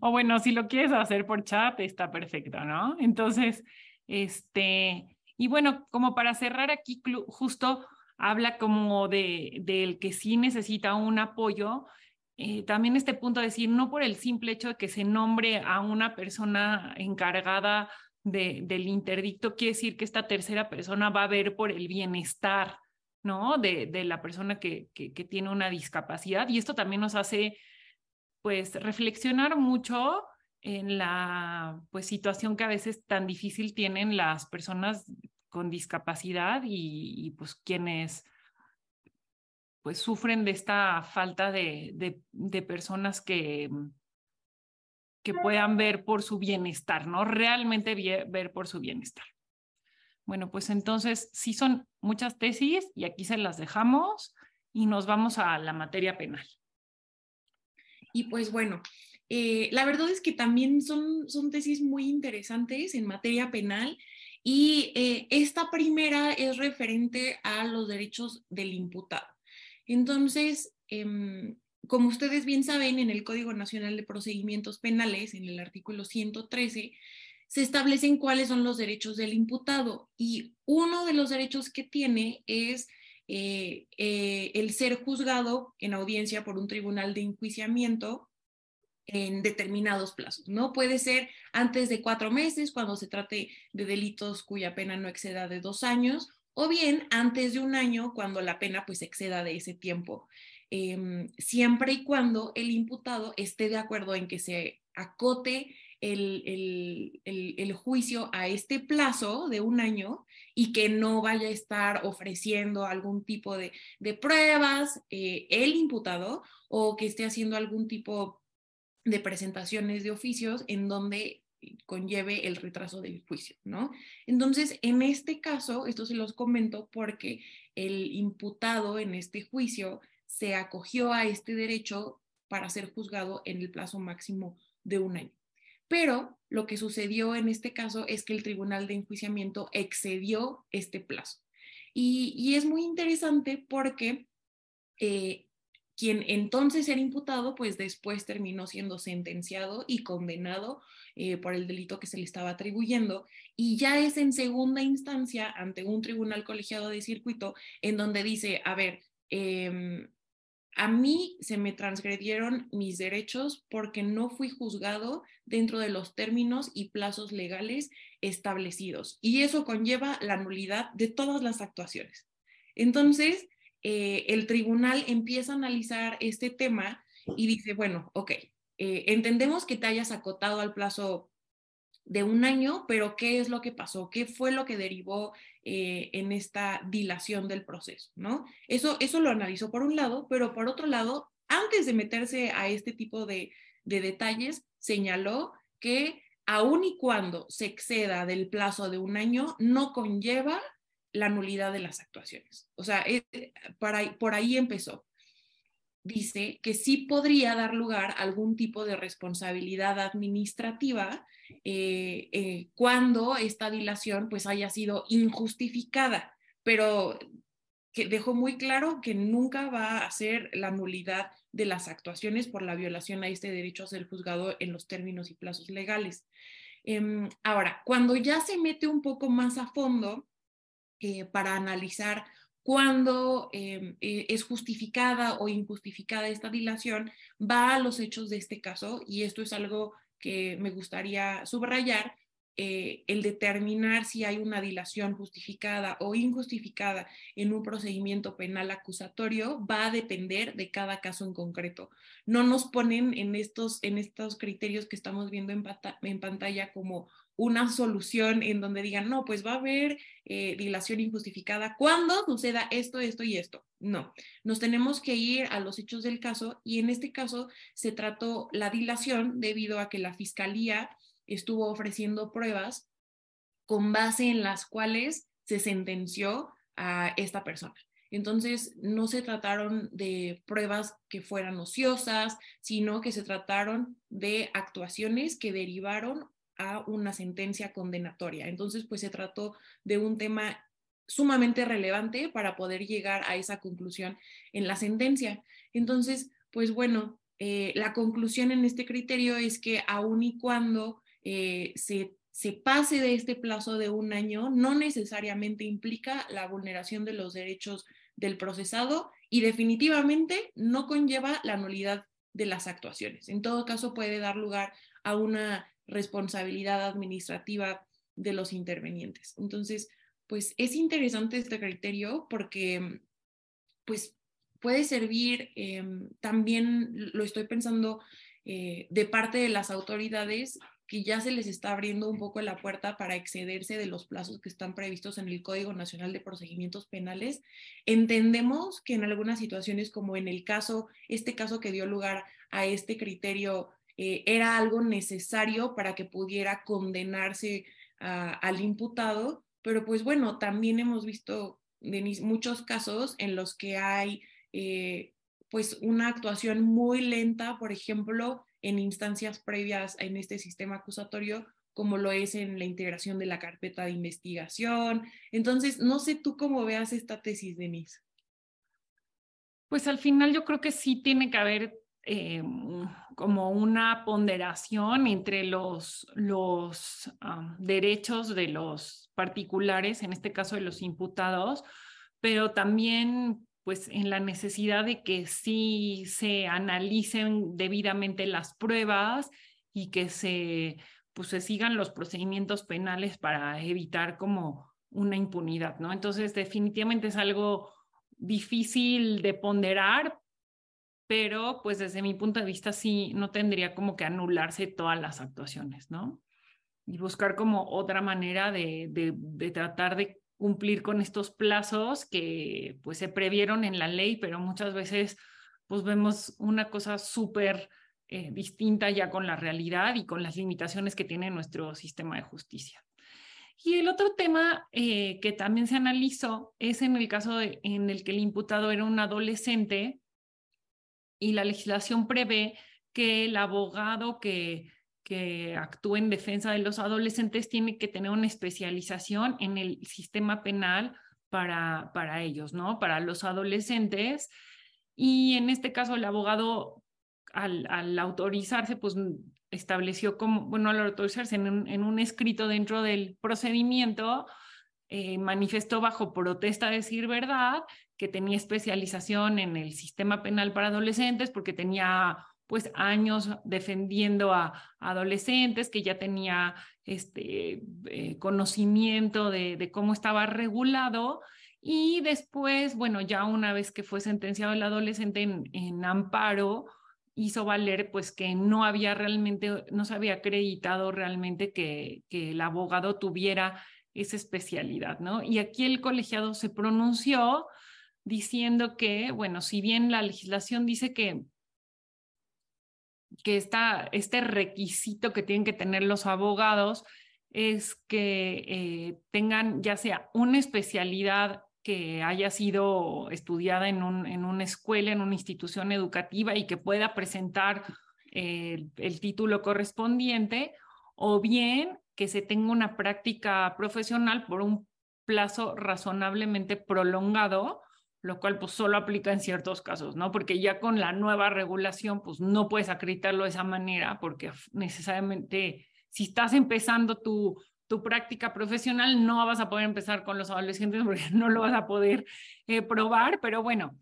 O bueno, si lo quieres hacer por chat, está perfecto, ¿no? Entonces, este, y bueno, como para cerrar aquí, justo habla como de del que sí necesita un apoyo. Eh, también este punto de decir, no por el simple hecho de que se nombre a una persona encargada de, del interdicto, quiere decir que esta tercera persona va a ver por el bienestar ¿no? De, de la persona que, que, tiene una discapacidad. Y esto también nos hace, pues, reflexionar mucho en la pues, situación que a veces tan difícil tienen las personas con discapacidad y, pues quienes pues sufren de esta falta de, de, de, personas que, que puedan ver por su bienestar, ¿no? Realmente ver por su bienestar. Bueno, pues entonces sí son muchas tesis y aquí se las dejamos y nos vamos a la materia penal. Y pues bueno, eh, la verdad es que también son, son tesis muy interesantes en materia penal y eh, esta primera es referente a los derechos del imputado. Entonces, em, como ustedes bien saben, en el Código Nacional de Procedimientos Penales, en el artículo 113, se establecen cuáles son los derechos del imputado y uno de los derechos que tiene es eh, el ser juzgado en audiencia por un tribunal de enjuiciamiento en determinados plazos. No puede ser antes de cuatro meses cuando se trate de delitos cuya pena no exceda de dos años o bien antes de un año cuando la pena pues exceda de ese tiempo. Em, siempre y cuando el imputado esté de acuerdo en que se acote el, el, juicio a este plazo de un año y que no vaya a estar ofreciendo algún tipo de, de pruebas eh, el imputado o que esté haciendo algún tipo de presentaciones de oficios en donde conlleve el retraso del juicio, ¿no? Entonces, en este caso, esto se los comento porque el imputado en este juicio se acogió a este derecho para ser juzgado en el plazo máximo de un año. Pero lo que sucedió en este caso es que el tribunal de enjuiciamiento excedió este plazo. Y, es muy interesante porque eh, quien entonces era imputado, pues después terminó siendo sentenciado y condenado eh, por el delito que se le estaba atribuyendo. Y ya es en segunda instancia ante un tribunal colegiado de circuito en donde dice, a ver, em, a mí se me transgredieron mis derechos porque no fui juzgado dentro de los términos y plazos legales establecidos. Y eso conlleva la nulidad de todas las actuaciones. Entonces, eh, el tribunal empieza a analizar este tema y dice, bueno, ok, eh, entendemos que te hayas acotado al plazo de un año, pero ¿qué es lo que pasó? ¿Qué fue lo que derivó eh, en esta dilación del proceso? ¿no? Eso, eso lo analizó por un lado, pero por otro lado, antes de meterse a este tipo de, de detalles, señaló que aun y cuando se exceda del plazo de un año, no conlleva la nulidad de las actuaciones. O sea, eh, para, por ahí empezó. Dice que sí podría dar lugar a algún tipo de responsabilidad administrativa eh, eh, cuando esta dilación pues haya sido injustificada, pero que dejó muy claro que nunca va a ser la nulidad de las actuaciones por la violación a este derecho a ser juzgado en los términos y plazos legales. Em, ahora, cuando ya se mete un poco más a fondo, eh, para analizar cuándo em, eh, es justificada o injustificada esta dilación, va a los hechos de este caso y esto es algo que me gustaría subrayar eh, el determinar si hay una dilación justificada o injustificada en un procedimiento penal acusatorio va a depender de cada caso en concreto. No nos ponen en estos, en estos criterios que estamos viendo en, en pantalla como una solución en donde digan, no, pues va a haber eh, dilación injustificada cuando suceda esto, esto y esto. No, nos tenemos que ir a los hechos del caso y en este caso se trató la dilación debido a que la fiscalía estuvo ofreciendo pruebas con base en las cuales se sentenció a esta persona. Entonces, no se trataron de pruebas que fueran ociosas, sino que se trataron de actuaciones que derivaron a una sentencia condenatoria. Entonces, pues se trató de un tema sumamente relevante para poder llegar a esa conclusión en la sentencia. Entonces, pues bueno, eh, la conclusión en este criterio es que aun y cuando eh, se, se pase de este plazo de un año, no necesariamente implica la vulneración de los derechos del procesado y definitivamente no conlleva la nulidad de las actuaciones. En todo caso, puede dar lugar a una responsabilidad administrativa de los intervenientes. Entonces, pues es interesante este criterio porque pues puede servir, em, también lo estoy pensando eh, de parte de las autoridades que ya se les está abriendo un poco la puerta para excederse de los plazos que están previstos en el Código Nacional de Procedimientos Penales. Entendemos que en algunas situaciones, como en el caso, este caso que dio lugar a este criterio, eh, era algo necesario para que pudiera condenarse al imputado, pero pues bueno, también hemos visto muchos casos en los que hay eh, pues una actuación muy lenta, por ejemplo, en instancias previas en este sistema acusatorio, como lo es en la integración de la carpeta de investigación. Entonces, no sé tú cómo veas esta tesis, Denise. Pues al final yo creo que sí tiene que haber eh, como una ponderación entre los, los derechos de los particulares, en este caso de los imputados, pero también pues en la necesidad de que sí se analicen debidamente las pruebas y que se, pues, se sigan los procedimientos penales para evitar como una impunidad, ¿no? Entonces, definitivamente es algo difícil de ponderar, pero pues desde mi punto de vista sí no tendría como que anularse todas las actuaciones, ¿no? Y buscar como otra manera de, de, tratar de cumplir con estos plazos que pues se previeron en la ley, pero muchas veces pues vemos una cosa súper eh, distinta ya con la realidad y con las limitaciones que tiene nuestro sistema de justicia. Y el otro tema eh, que también se analizó es en el caso en el que el imputado era un adolescente y la legislación prevé que el abogado que, que actúe en defensa de los adolescentes tiene que tener una especialización en el sistema penal para, para ellos, ¿no? Para los adolescentes. Y en este caso el abogado, al, al autorizarse, pues estableció como, bueno, al autorizarse en un, en un escrito dentro del procedimiento, eh, manifestó bajo protesta decir verdad que tenía especialización en el sistema penal para adolescentes porque tenía pues años defendiendo a, adolescentes, que ya tenía este eh, conocimiento de, cómo estaba regulado y después, bueno, ya una vez que fue sentenciado el adolescente en, amparo, hizo valer pues que no había realmente, no se había acreditado realmente que, que el abogado tuviera esa especialidad, ¿no? Y aquí el colegiado se pronunció diciendo que, bueno, si bien la legislación dice que, que este requisito que tienen que tener los abogados es que eh, tengan ya sea una especialidad que haya sido estudiada en, un, en una escuela, en una institución educativa y que pueda presentar eh, el título correspondiente, o bien que se tenga una práctica profesional por un plazo razonablemente prolongado lo cual pues solo aplica en ciertos casos, ¿no? Porque ya con la nueva regulación pues no puedes acreditarlo de esa manera porque necesariamente si estás empezando tu, tu práctica profesional no vas a poder empezar con los adolescentes porque no lo vas a poder eh, probar, pero bueno,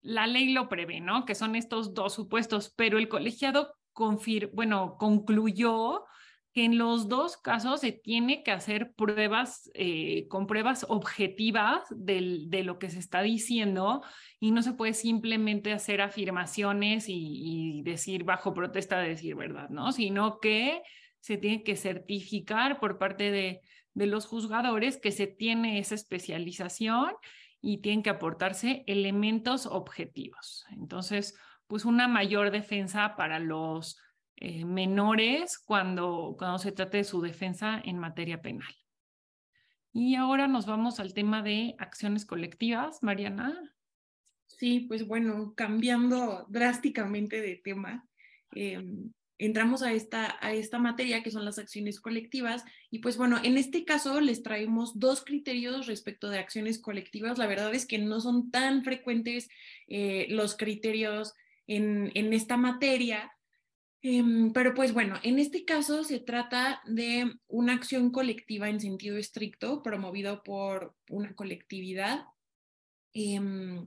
la ley lo prevé, ¿no? Que son estos dos supuestos, pero el colegiado confir bueno, concluyó que en los dos casos se tiene que hacer pruebas eh, con pruebas objetivas de lo que se está diciendo y no se puede simplemente hacer afirmaciones y, decir bajo protesta de decir verdad, ¿no? Sino que se tiene que certificar por parte de, de los juzgadores que se tiene esa especialización y tienen que aportarse elementos objetivos. Entonces, pues una mayor defensa para los eh, menores cuando, cuando se trate de su defensa en materia penal. Y ahora nos vamos al tema de acciones colectivas, Mariana. Sí, pues bueno, cambiando drásticamente de tema, em, entramos a esta, a esta materia que son las acciones colectivas. Y pues bueno, en este caso les traemos dos criterios respecto de acciones colectivas. La verdad es que no son tan frecuentes eh, los criterios en, en esta materia, pero pues bueno, en este caso se trata de una acción colectiva en sentido estricto, promovido por una colectividad, em,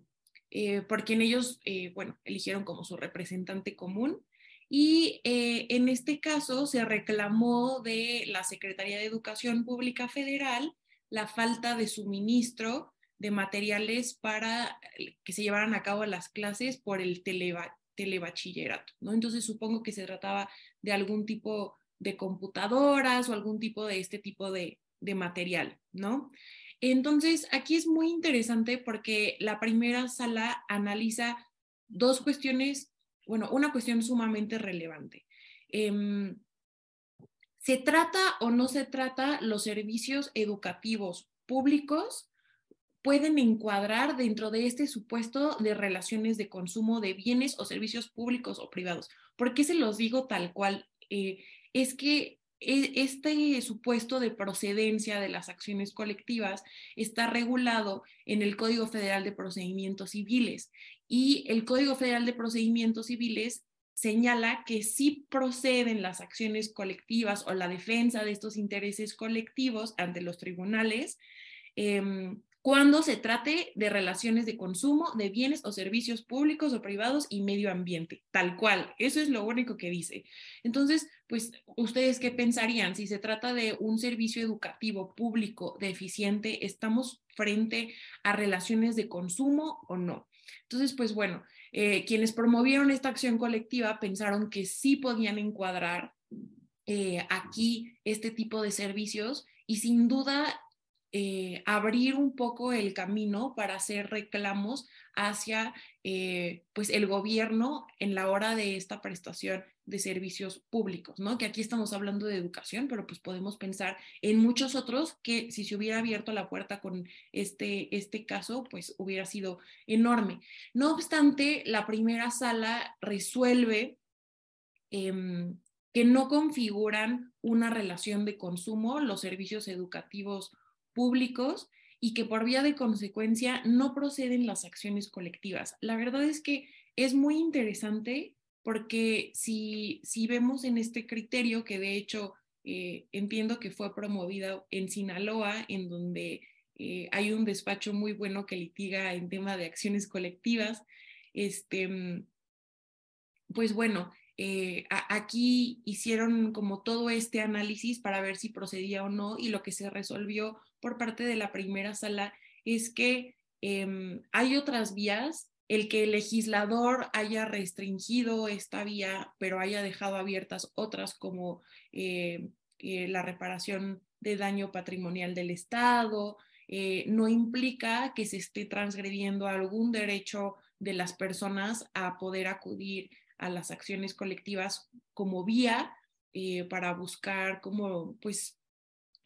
eh, por quien ellos, eh, bueno, eligieron como su representante común. Y eh, en este caso se reclamó de la Secretaría de Educación Pública Federal la falta de suministro de materiales para que se llevaran a cabo las clases por el televat telebachillerato, ¿no? Entonces supongo que se trataba de algún tipo de computadoras o algún tipo de este tipo de, material, ¿no? Entonces, aquí es muy interesante porque la primera sala analiza dos cuestiones, bueno, una cuestión sumamente relevante. Em, ¿Se trata o no se trata los servicios educativos públicos pueden encuadrar dentro de este supuesto de relaciones de consumo de bienes o servicios públicos o privados. ¿Por qué se los digo tal cual? Eh, es que e, este supuesto de procedencia de las acciones colectivas está regulado en el Código Federal de Procedimientos Civiles y el Código Federal de Procedimientos Civiles señala que sí proceden las acciones colectivas o la defensa de estos intereses colectivos ante los tribunales em, cuando se trate de relaciones de consumo de bienes o servicios públicos o privados y medio ambiente, tal cual. Eso es lo único que dice. Entonces, pues, ¿ustedes qué pensarían? Si se trata de un servicio educativo público deficiente, ¿estamos frente a relaciones de consumo o no? Entonces, pues bueno, eh, quienes promovieron esta acción colectiva pensaron que sí podían encuadrar eh, aquí este tipo de servicios y sin duda eh, abrir un poco el camino para hacer reclamos hacia eh, pues el gobierno en la hora de esta prestación de servicios públicos, ¿no? Que aquí estamos hablando de educación, pero pues podemos pensar en muchos otros que si se hubiera abierto la puerta con este, este caso, pues hubiera sido enorme. No obstante, la primera sala resuelve em, que no configuran una relación de consumo los servicios educativos públicos y que por vía de consecuencia no proceden las acciones colectivas. La verdad es que es muy interesante porque si, si vemos en este criterio que de hecho eh, entiendo que fue promovido en Sinaloa, en donde eh, hay un despacho muy bueno que litiga en tema de acciones colectivas, este, pues bueno, eh, aquí hicieron como todo este análisis para ver si procedía o no y lo que se resolvió por parte de la primera sala es que em, hay otras vías, el que el legislador haya restringido esta vía, pero haya dejado abiertas otras como eh, eh, la reparación de daño patrimonial del Estado, no implica que se esté transgrediendo algún derecho de las personas a poder acudir a las acciones colectivas como vía eh, para buscar como pues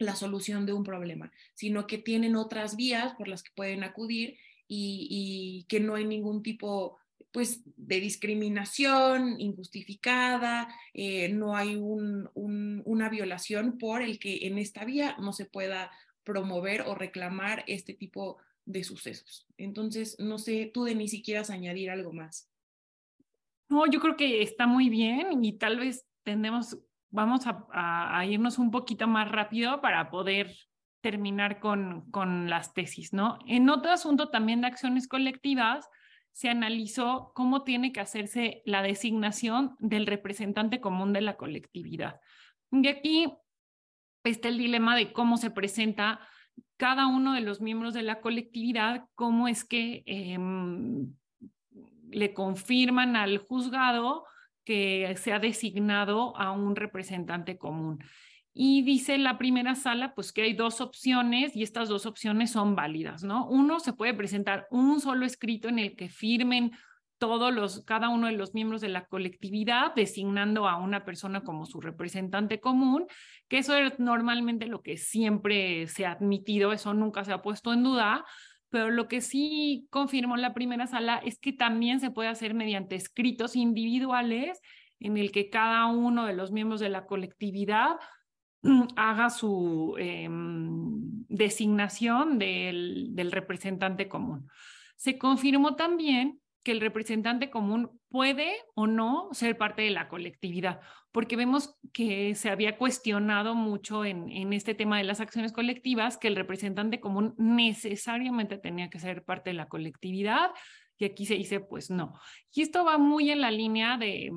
la solución de un problema, sino que tienen otras vías por las que pueden acudir y, que no hay ningún tipo pues de discriminación injustificada, eh, no hay una violación por el que en esta vía no se pueda promover o reclamar este tipo de sucesos. Entonces, no sé, tú de ni siquiera añadir algo más. No, yo creo que está muy bien y tal vez tendemos, vamos a, irnos un poquito más rápido para poder terminar con, las tesis, ¿no? En otro asunto también de acciones colectivas, se analizó cómo tiene que hacerse la designación del representante común de la colectividad. Y aquí está el dilema de cómo se presenta cada uno de los miembros de la colectividad, cómo es que em, le confirman al juzgado que se ha designado a un representante común. Y dice la primera sala, pues que hay dos opciones y estas dos opciones son válidas, ¿no? Uno, se puede presentar un solo escrito en el que firmen todos los, cada uno de los miembros de la colectividad, designando a una persona como su representante común, que eso es normalmente lo que siempre se ha admitido, eso nunca se ha puesto en duda, pero lo que sí confirmó la primera sala es que también se puede hacer mediante escritos individuales en el que cada uno de los miembros de la colectividad haga su em, designación del representante común. Se confirmó también que el representante común puede o no ser parte de la colectividad, porque vemos que se había cuestionado mucho en, este tema de las acciones colectivas que el representante común necesariamente tenía que ser parte de la colectividad y aquí se dice pues no. Y esto va muy en la línea de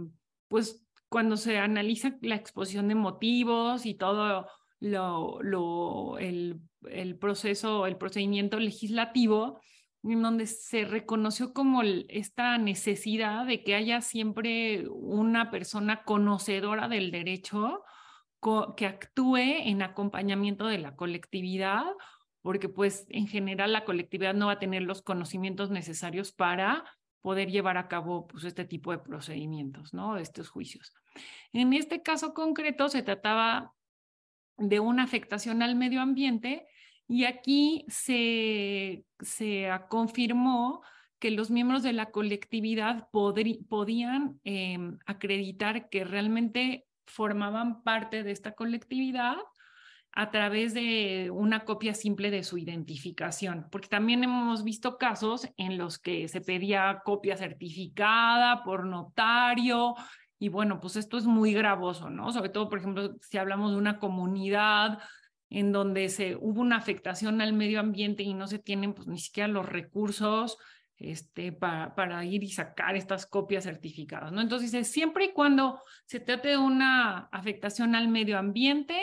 pues cuando se analiza la exposición de motivos y todo lo, el proceso, el procedimiento legislativo, donde se reconoció como esta necesidad de que haya siempre una persona conocedora del derecho que actúe en acompañamiento de la colectividad, porque pues en general la colectividad no va a tener los conocimientos necesarios para poder llevar a cabo pues, este tipo de procedimientos, ¿no? Estos juicios. En este caso concreto se trataba de una afectación al medio ambiente y aquí se, se confirmó que los miembros de la colectividad podían em, acreditar que realmente formaban parte de esta colectividad a través de una copia simple de su identificación, porque también hemos visto casos en los que se pedía copia certificada por notario y bueno, pues esto es muy gravoso, ¿no? Sobre todo, por ejemplo, si hablamos de una comunidad en donde se, hubo una afectación al medio ambiente y no se tienen pues ni siquiera los recursos este, para, para ir y sacar estas copias certificadas, ¿no? Entonces dice, siempre y cuando se trate de una afectación al medio ambiente,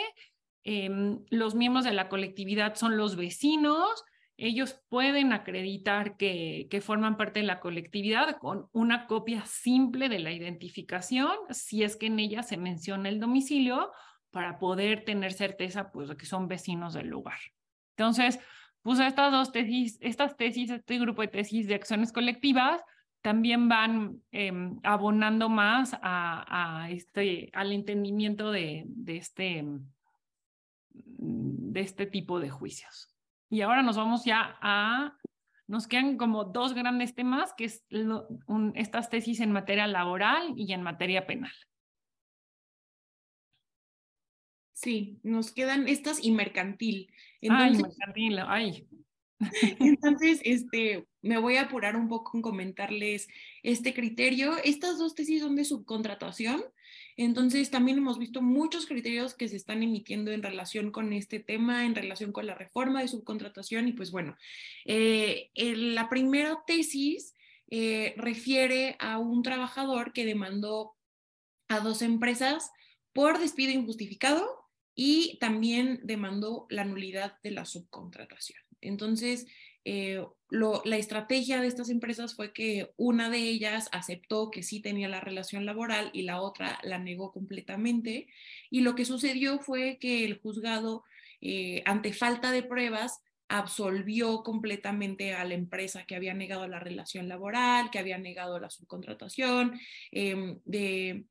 em, los miembros de la colectividad son los vecinos, ellos pueden acreditar que, que, forman parte de la colectividad con una copia simple de la identificación, si es que en ella se menciona el domicilio, para poder tener certeza pues, de que son vecinos del lugar. Entonces, pues estas dos tesis, estas tesis, este grupo de tesis de acciones colectivas, también van em, abonando más a, este, al entendimiento de, este, de este tipo de juicios. Y ahora nos vamos ya a, nos quedan como dos grandes temas, que es estas tesis en materia laboral y en materia penal. Sí, nos quedan estas y mercantil. Entonces, ay, mercantil, ay. Entonces, este, me voy a apurar un poco en comentarles este criterio. Estas dos tesis son de subcontratación, entonces, también hemos visto muchos criterios que se están emitiendo en relación con este tema, en relación con la reforma de subcontratación. Y pues bueno, eh, la primera tesis eh, refiere a un trabajador que demandó a dos empresas por despido injustificado y también demandó la nulidad de la subcontratación. Entonces, eh, la estrategia de estas empresas fue que una de ellas aceptó que sí tenía la relación laboral y la otra la negó completamente. Y lo que sucedió fue que el juzgado, eh, ante falta de pruebas, absolvió completamente a la empresa que había negado la relación laboral, que había negado la subcontratación, em, de,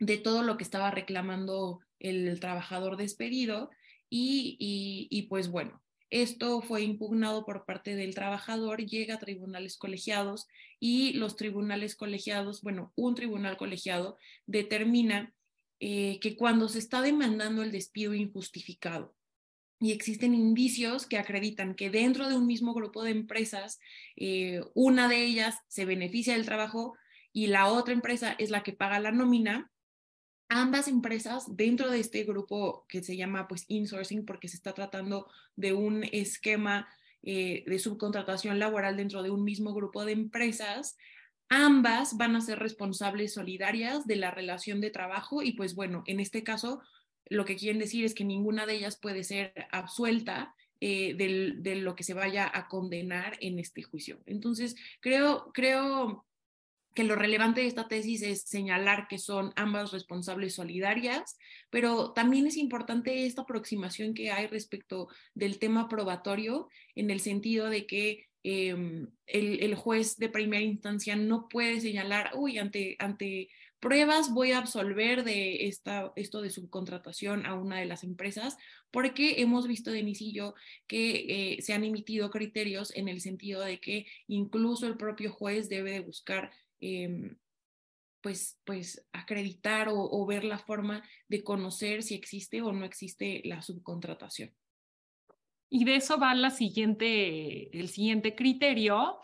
de todo lo que estaba reclamando el trabajador despedido. y pues bueno, esto fue impugnado por parte del trabajador, llega a tribunales colegiados y los tribunales colegiados, bueno, un tribunal colegiado determina eh, que cuando se está demandando el despido injustificado y existen indicios que acreditan que dentro de un mismo grupo de empresas, eh, una de ellas se beneficia del trabajo y la otra empresa es la que paga la nómina, ambas empresas dentro de este grupo que se llama pues insourcing porque se está tratando de un esquema eh, de subcontratación laboral dentro de un mismo grupo de empresas, ambas van a ser responsables solidarias de la relación de trabajo y pues bueno, en este caso lo que quieren decir es que ninguna de ellas puede ser absuelta eh, de lo que se vaya a condenar en este juicio. Entonces, creo, creo que lo relevante de esta tesis es señalar que son ambas responsables solidarias, pero también es importante esta aproximación que hay respecto del tema probatorio, en el sentido de que em, el, juez de primera instancia no puede señalar, uy, ante, ante pruebas voy a absolver de esta, esto de subcontratación a una de las empresas, porque hemos visto de inicio que eh, se han emitido criterios en el sentido de que incluso el propio juez debe de buscar Em, pues, pues acreditar o, ver la forma de conocer si existe o no existe la subcontratación. Y de eso va la siguiente, el siguiente criterio,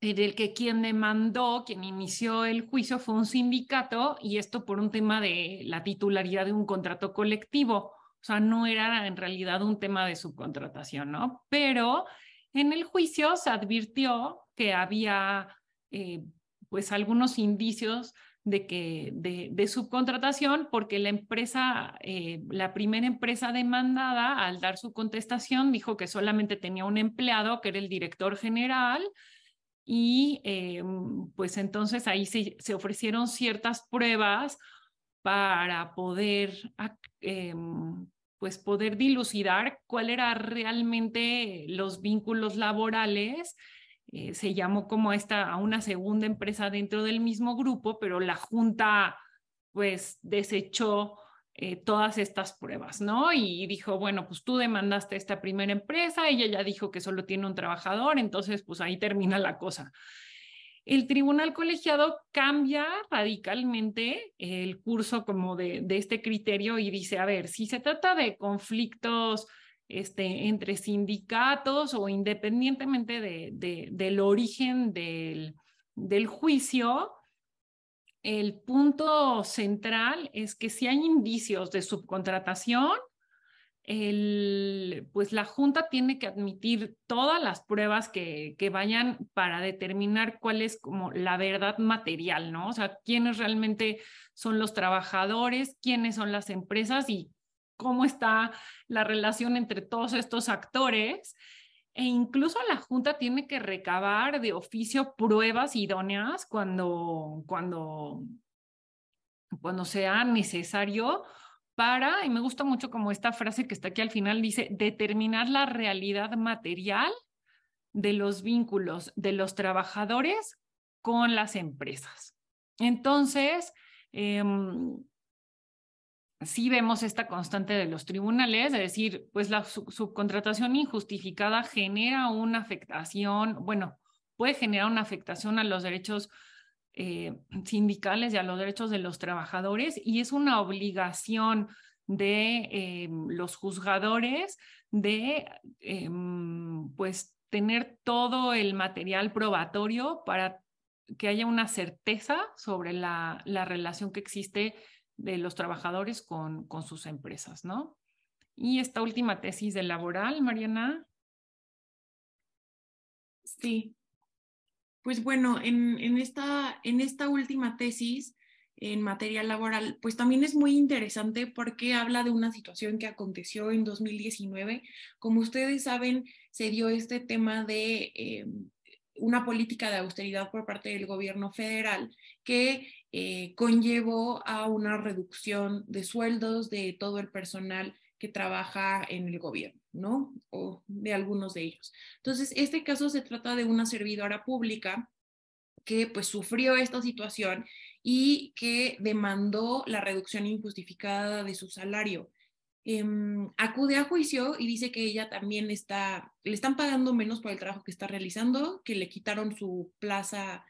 en el que quien demandó, quien inició el juicio fue un sindicato y esto por un tema de la titularidad de un contrato colectivo. O sea, no era en realidad un tema de subcontratación, ¿no? Pero en el juicio se advirtió que había eh, pues algunos indicios de que de, subcontratación porque la empresa, eh, la primera empresa demandada al dar su contestación dijo que solamente tenía un empleado que era el director general y eh, pues entonces ahí se, ofrecieron ciertas pruebas para poder eh, pues poder dilucidar cuál era realmente los vínculos laborales eh, se llamó como esta a una segunda empresa dentro del mismo grupo, pero la junta pues desechó eh, todas estas pruebas, ¿no? Y dijo, bueno, pues tú demandaste esta primera empresa, ella ya dijo que solo tiene un trabajador, entonces pues ahí termina la cosa. El tribunal colegiado cambia radicalmente el curso como de, de este criterio y dice, a ver, si se trata de conflictos este, entre sindicatos o independientemente de, del origen del, del juicio, el punto central es que si hay indicios de subcontratación, el, pues la Junta tiene que admitir todas las pruebas que, que, vayan para determinar cuál es como la verdad material, ¿no? O sea, quiénes realmente son los trabajadores, quiénes son las empresas y cómo está la relación entre todos estos actores. e incluso la Junta tiene que recabar de oficio pruebas idóneas cuando, cuando, cuando sea necesario para, y me gusta mucho como esta frase que está aquí al final, dice, determinar la realidad material de los vínculos de los trabajadores con las empresas. Entonces, eh, sí vemos esta constante de los tribunales, es decir, pues la subcontratación injustificada genera una afectación, bueno, puede generar una afectación a los derechos eh, sindicales y a los derechos de los trabajadores y es una obligación de eh, los juzgadores de eh, pues tener todo el material probatorio para que haya una certeza sobre la, la relación que existe de los trabajadores con, con sus empresas, ¿no? Y esta última tesis de laboral, Mariana. Sí. Pues bueno, en, en, esta, en esta última tesis en materia laboral, pues también es muy interesante porque habla de una situación que aconteció en 2019. Como ustedes saben, se dio este tema de eh, una política de austeridad por parte del gobierno federal que eh, conllevó a una reducción de sueldos de todo el personal que trabaja en el gobierno, ¿no? O de algunos de ellos. Entonces, este caso se trata de una servidora pública que pues sufrió esta situación y que demandó la reducción injustificada de su salario. Em, acude a juicio y dice que ella también está, le están pagando menos por el trabajo que está realizando, que le quitaron su plaza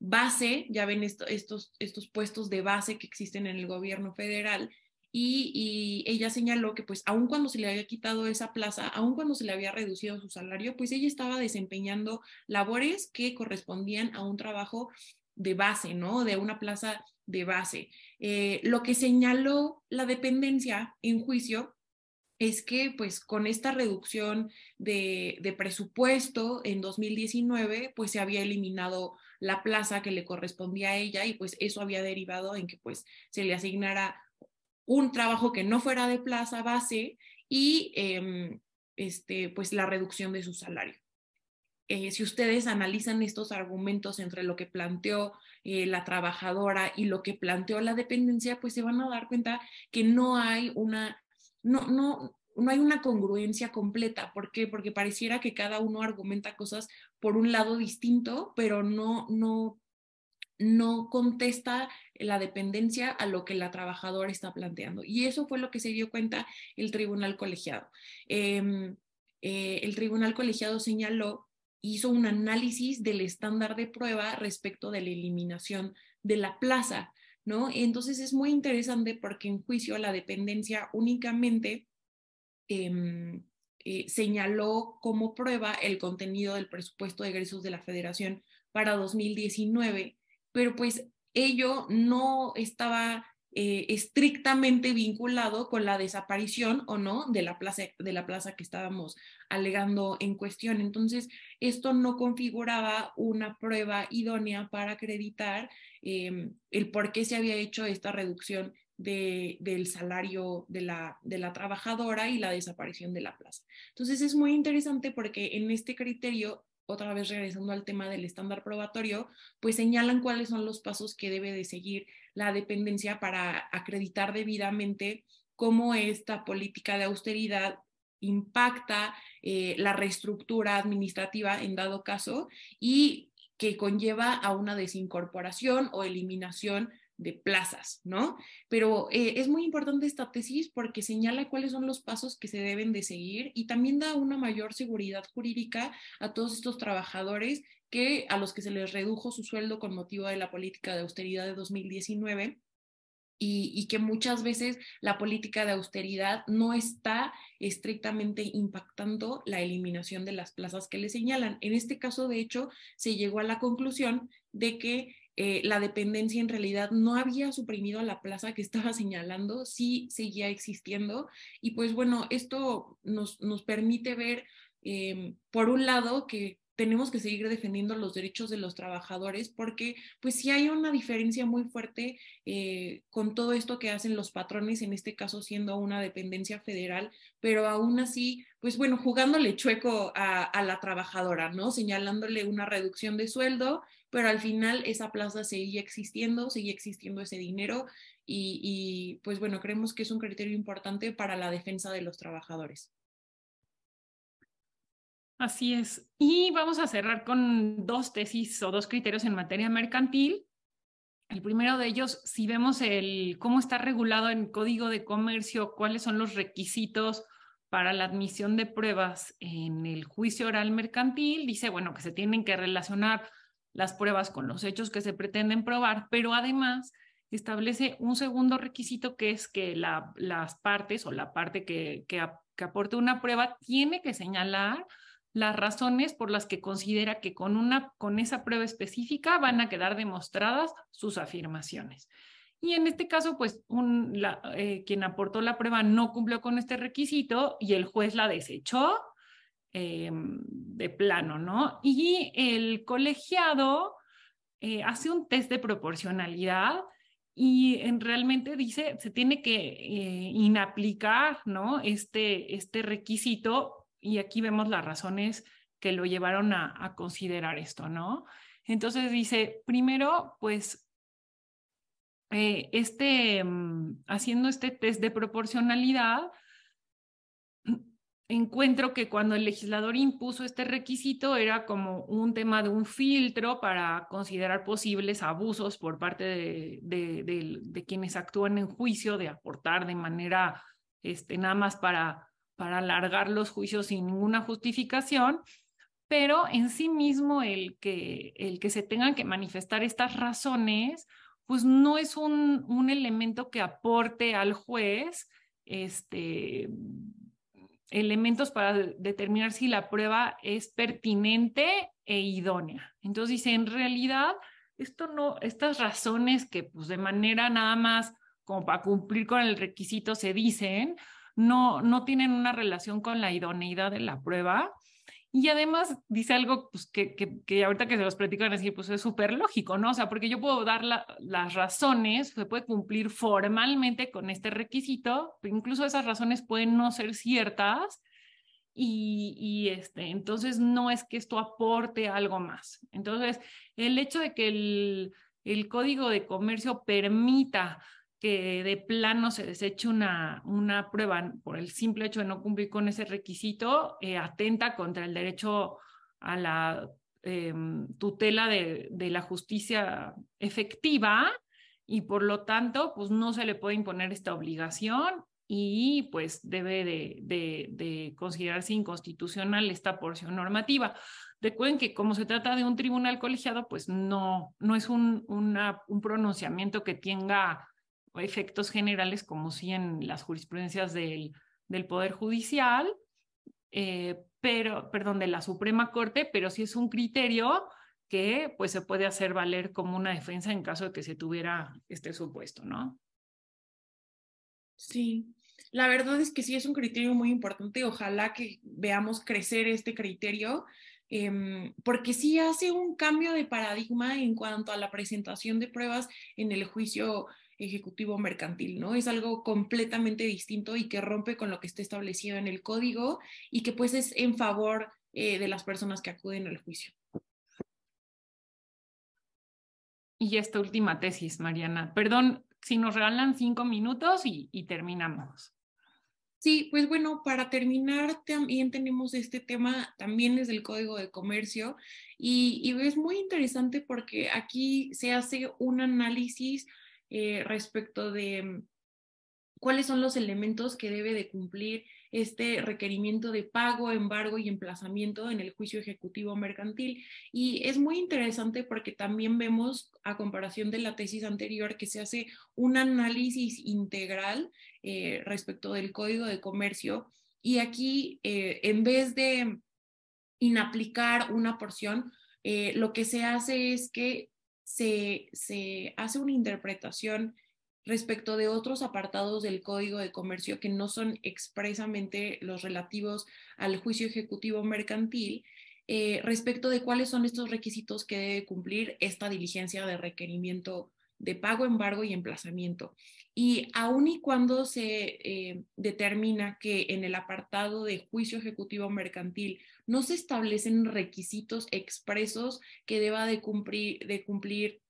base, ya ven estos, estos puestos de base que existen en el gobierno federal, y, ella señaló que pues aun cuando se le había quitado esa plaza, aun cuando se le había reducido su salario, pues ella estaba desempeñando labores que correspondían a un trabajo de base, ¿no? De una plaza de base. Eh, lo que señaló la dependencia en juicio es que pues con esta reducción de, de, presupuesto en 2019 pues se había eliminado la plaza que le correspondía a ella y pues eso había derivado en que pues se le asignara un trabajo que no fuera de plaza base y em, este pues la reducción de su salario. Eh, si ustedes analizan estos argumentos entre lo que planteó eh, la trabajadora y lo que planteó la dependencia, pues se van a dar cuenta que no hay una, no, no, no hay una congruencia completa. ¿Por qué? Porque pareciera que cada uno argumenta cosas por un lado distinto, pero no, no, no contesta la dependencia a lo que la trabajadora está planteando. Y eso fue lo que se dio cuenta el tribunal colegiado. Em, eh, el tribunal colegiado señaló, hizo un análisis del estándar de prueba respecto de la eliminación de la plaza, ¿no? Entonces es muy interesante porque en juicio la dependencia únicamente Em, eh, señaló como prueba el contenido del presupuesto de egresos de la Federación para 2019, pero pues ello no estaba eh, estrictamente vinculado con la desaparición o no de la, plaza, de la plaza que estábamos alegando en cuestión. Entonces, esto no configuraba una prueba idónea para acreditar em, el por qué se había hecho esta reducción del salario de la, de la trabajadora y la desaparición de la plaza. Entonces es muy interesante porque en este criterio, otra vez regresando al tema del estándar probatorio, pues señalan cuáles son los pasos que debe de seguir la dependencia para acreditar debidamente cómo esta política de austeridad impacta eh, la reestructura administrativa en dado caso y que conlleva a una desincorporación o eliminación de plazas, ¿no? Pero eh, es muy importante esta tesis porque señala cuáles son los pasos que se deben de seguir y también da una mayor seguridad jurídica a todos estos trabajadores que a los que se les redujo su sueldo con motivo de la política de austeridad de 2019 y, y, que muchas veces la política de austeridad no está estrictamente impactando la eliminación de las plazas que le señalan. En este caso, de hecho, se llegó a la conclusión de que eh, la dependencia en realidad no había suprimido la plaza que estaba señalando, sí seguía existiendo. Y pues bueno, esto nos, nos permite ver, em, por un lado, que tenemos que seguir defendiendo los derechos de los trabajadores porque pues sí hay una diferencia muy fuerte eh, con todo esto que hacen los patrones, en este caso siendo una dependencia federal, pero aún así, pues bueno, jugándole chueco a, a la trabajadora, ¿no? Señalándole una reducción de sueldo, pero al final esa plaza seguía existiendo, seguía existiendo ese dinero y, y pues bueno, creemos que es un criterio importante para la defensa de los trabajadores. Así es. Y vamos a cerrar con dos tesis o dos criterios en materia mercantil. El primero de ellos, si vemos el cómo está regulado en Código de Comercio, cuáles son los requisitos para la admisión de pruebas en el juicio oral mercantil, dice, bueno, que se tienen que relacionar las pruebas con los hechos que se pretenden probar, pero además establece un segundo requisito que es que la, las partes o la parte que, que, aporte una prueba tiene que señalar las razones por las que considera que con, una, con esa prueba específica van a quedar demostradas sus afirmaciones. Y en este caso, pues eh, quien aportó la prueba no cumplió con este requisito y el juez la desechó eh, de plano, ¿no? Y el colegiado eh, hace un test de proporcionalidad y en, realmente dice, se tiene que eh, inaplicar, ¿no? Este, este requisito y aquí vemos las razones que lo llevaron a, considerar esto, ¿no? Entonces dice, primero, pues, este, mm, haciendo este test de proporcionalidad, encuentro que cuando el legislador impuso este requisito era como un tema de un filtro para considerar posibles abusos por parte de, quienes actúan en juicio, de aportar de manera, este, nada más para para alargar los juicios sin ninguna justificación, pero en sí mismo el que, el que se tengan que manifestar estas razones, pues no es un, un elemento que aporte al juez este, elementos para determinar si la prueba es pertinente e idónea. Entonces dice, en realidad, esto no, estas razones que pues de manera nada más como para cumplir con el requisito se dicen, no, no tienen una relación con la idoneidad de la prueba. Y además dice algo pues, que, que, ahorita que se los platico van a decir, pues es súper lógico, ¿no? O sea, porque yo puedo dar las razones, se puede cumplir formalmente con este requisito, pero incluso esas razones pueden no ser ciertas y, y, este, entonces no es que esto aporte algo más. Entonces, el hecho de que el, el código de comercio permita que de plano se deseche una, una prueba por el simple hecho de no cumplir con ese requisito, eh, atenta contra el derecho a la em, tutela de, de, la justicia efectiva y por lo tanto, pues no se le puede imponer esta obligación y pues debe de, de, de considerarse inconstitucional esta porción normativa. Recuerden que como se trata de un tribunal colegiado, pues no, no es un, un pronunciamiento que tenga efectos generales como si en las jurisprudencias del, del Poder Judicial, eh, pero, perdón, de la Suprema Corte, pero sí es un criterio que pues se puede hacer valer como una defensa en caso de que se tuviera este supuesto, ¿no? Sí, la verdad es que sí es un criterio muy importante. Ojalá que veamos crecer este criterio, eh, porque sí hace un cambio de paradigma en cuanto a la presentación de pruebas en el juicio ejecutivo mercantil, ¿no? Es algo completamente distinto y que rompe con lo que está establecido en el código y que pues es en favor eh, de las personas que acuden al juicio. Y esta última tesis, Mariana. Perdón, si nos regalan cinco minutos y, y terminamos. Sí, pues bueno, para terminar también tenemos este tema también desde el Código de Comercio y, y, es muy interesante porque aquí se hace un análisis eh, respecto de mm, cuáles son los elementos que debe de cumplir este requerimiento de pago, embargo y emplazamiento en el juicio ejecutivo mercantil. Y es muy interesante porque también vemos, a comparación de la tesis anterior, que se hace un análisis integral eh, respecto del código de comercio. Y aquí, eh, en vez de inaplicar una porción, lo que se hace es que se, hace una interpretación respecto de otros apartados del Código de Comercio que no son expresamente los relativos al juicio ejecutivo mercantil eh, respecto de cuáles son estos requisitos que debe cumplir esta diligencia de requerimiento de pago, embargo y emplazamiento. Y aun y cuando se eh, determina que en el apartado de juicio ejecutivo mercantil no se establecen requisitos expresos que deba de cumplir,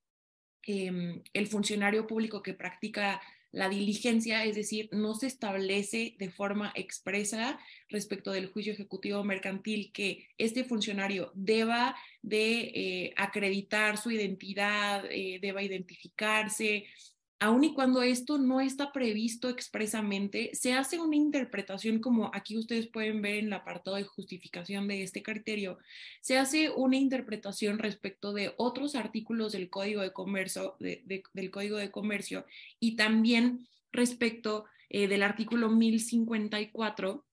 em, el funcionario público que practica la diligencia, es decir, no se establece de forma expresa respecto del juicio ejecutivo mercantil que este funcionario deba de eh, acreditar su identidad, eh, deba identificarse, aun y cuando esto no está previsto expresamente, se hace una interpretación, como aquí ustedes pueden ver en el apartado de justificación de este criterio, se hace una interpretación respecto de otros artículos del Código de Comercio, del Código de Comercio y también respecto eh, del artículo 1054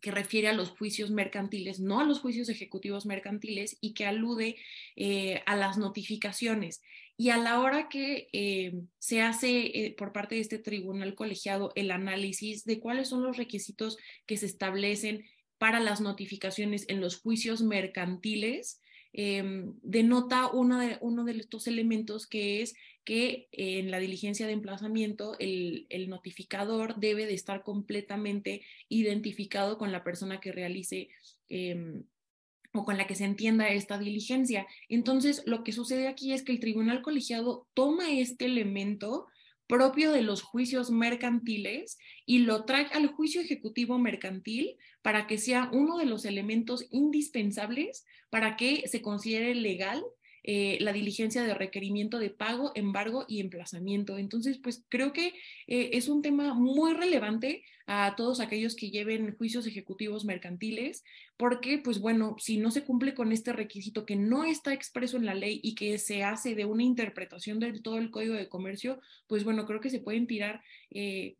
que refiere a los juicios mercantiles, no a los juicios ejecutivos mercantiles y que alude eh, a las notificaciones. Y a la hora que eh, se hace eh, por parte de este tribunal colegiado el análisis de cuáles son los requisitos que se establecen para las notificaciones en los juicios mercantiles, em, denota uno de, uno de estos elementos que es que en la diligencia de emplazamiento el, el, notificador debe de estar completamente identificado con la persona que realice eh, o con la que se entienda esta diligencia. Entonces, lo que sucede aquí es que el tribunal colegiado toma este elemento propio de los juicios mercantiles y lo trae al juicio ejecutivo mercantil para que sea uno de los elementos indispensables para que se considere legal eh, la diligencia de requerimiento de pago, embargo y emplazamiento. Entonces, pues creo que eh, es un tema muy relevante a todos aquellos que lleven juicios ejecutivos mercantiles, porque, pues bueno, si no se cumple con este requisito que no está expreso en la ley y que se hace de una interpretación de todo el Código de Comercio, pues bueno, creo que se pueden tirar eh,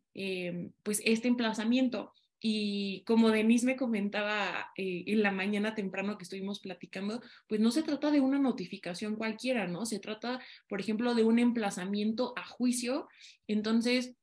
pues este emplazamiento. Y como Denise me comentaba eh, en la mañana temprano que estuvimos platicando, pues no se trata de una notificación cualquiera, ¿no? Se trata, por ejemplo, de un emplazamiento a juicio. Entonces,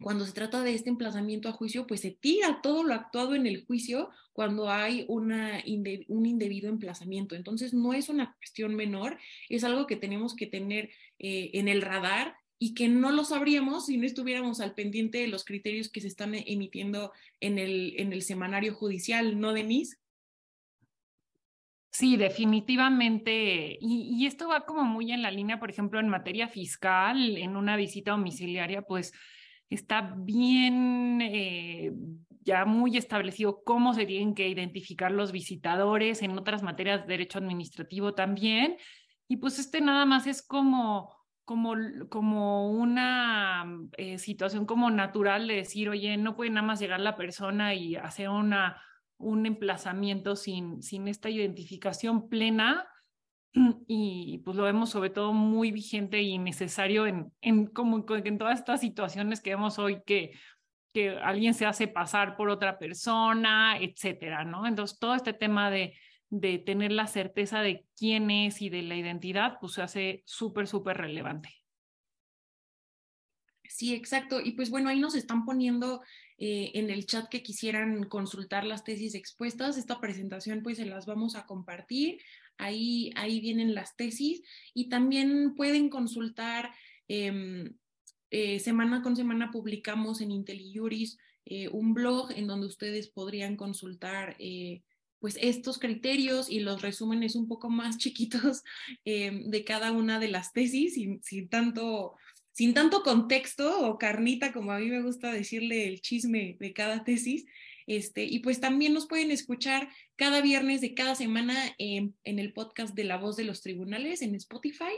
cuando se trata de este emplazamiento a juicio, pues se tira todo lo actuado en el juicio cuando hay una un indebido emplazamiento. Entonces, no es una cuestión menor, es algo que tenemos que tener eh, en el radar y que no lo sabríamos si no estuviéramos al pendiente de los criterios que se están emitiendo en el, en el semanario judicial, ¿no, Denise? Sí, definitivamente. Y, y, esto va como muy en la línea, por ejemplo, en materia fiscal, en una visita domiciliaria, pues está bien eh, ya muy establecido cómo se tienen que identificar los visitadores, en otras materias de derecho administrativo también. Y pues este nada más es como como, como una eh, situación como natural de decir, oye, no puede nada más llegar la persona y hacer una, un emplazamiento sin, sin esta identificación plena. Y pues lo vemos sobre todo muy vigente y necesario en, en, como, en todas estas situaciones que vemos hoy que, que alguien se hace pasar por otra persona, etcétera, ¿no? Entonces, todo este tema de, de tener la certeza de quién es y de la identidad, pues se hace súper, súper relevante. Sí, exacto. Y pues bueno, ahí nos están poniendo eh, en el chat que quisieran consultar las tesis expuestas. Esta presentación pues se las vamos a compartir. Ahí, ahí vienen las tesis y también pueden consultar. Em, eh, semana con semana publicamos en IntelliJuris eh, un blog en donde ustedes podrían consultar pues estos criterios y los resúmenes un poco más chiquitos eh, de cada una de las tesis, sin, tanto, sin tanto contexto o carnita, como a mí me gusta decirle el chisme de cada tesis. Este, y pues también nos pueden escuchar cada viernes de cada semana en el podcast de La Voz de los Tribunales en Spotify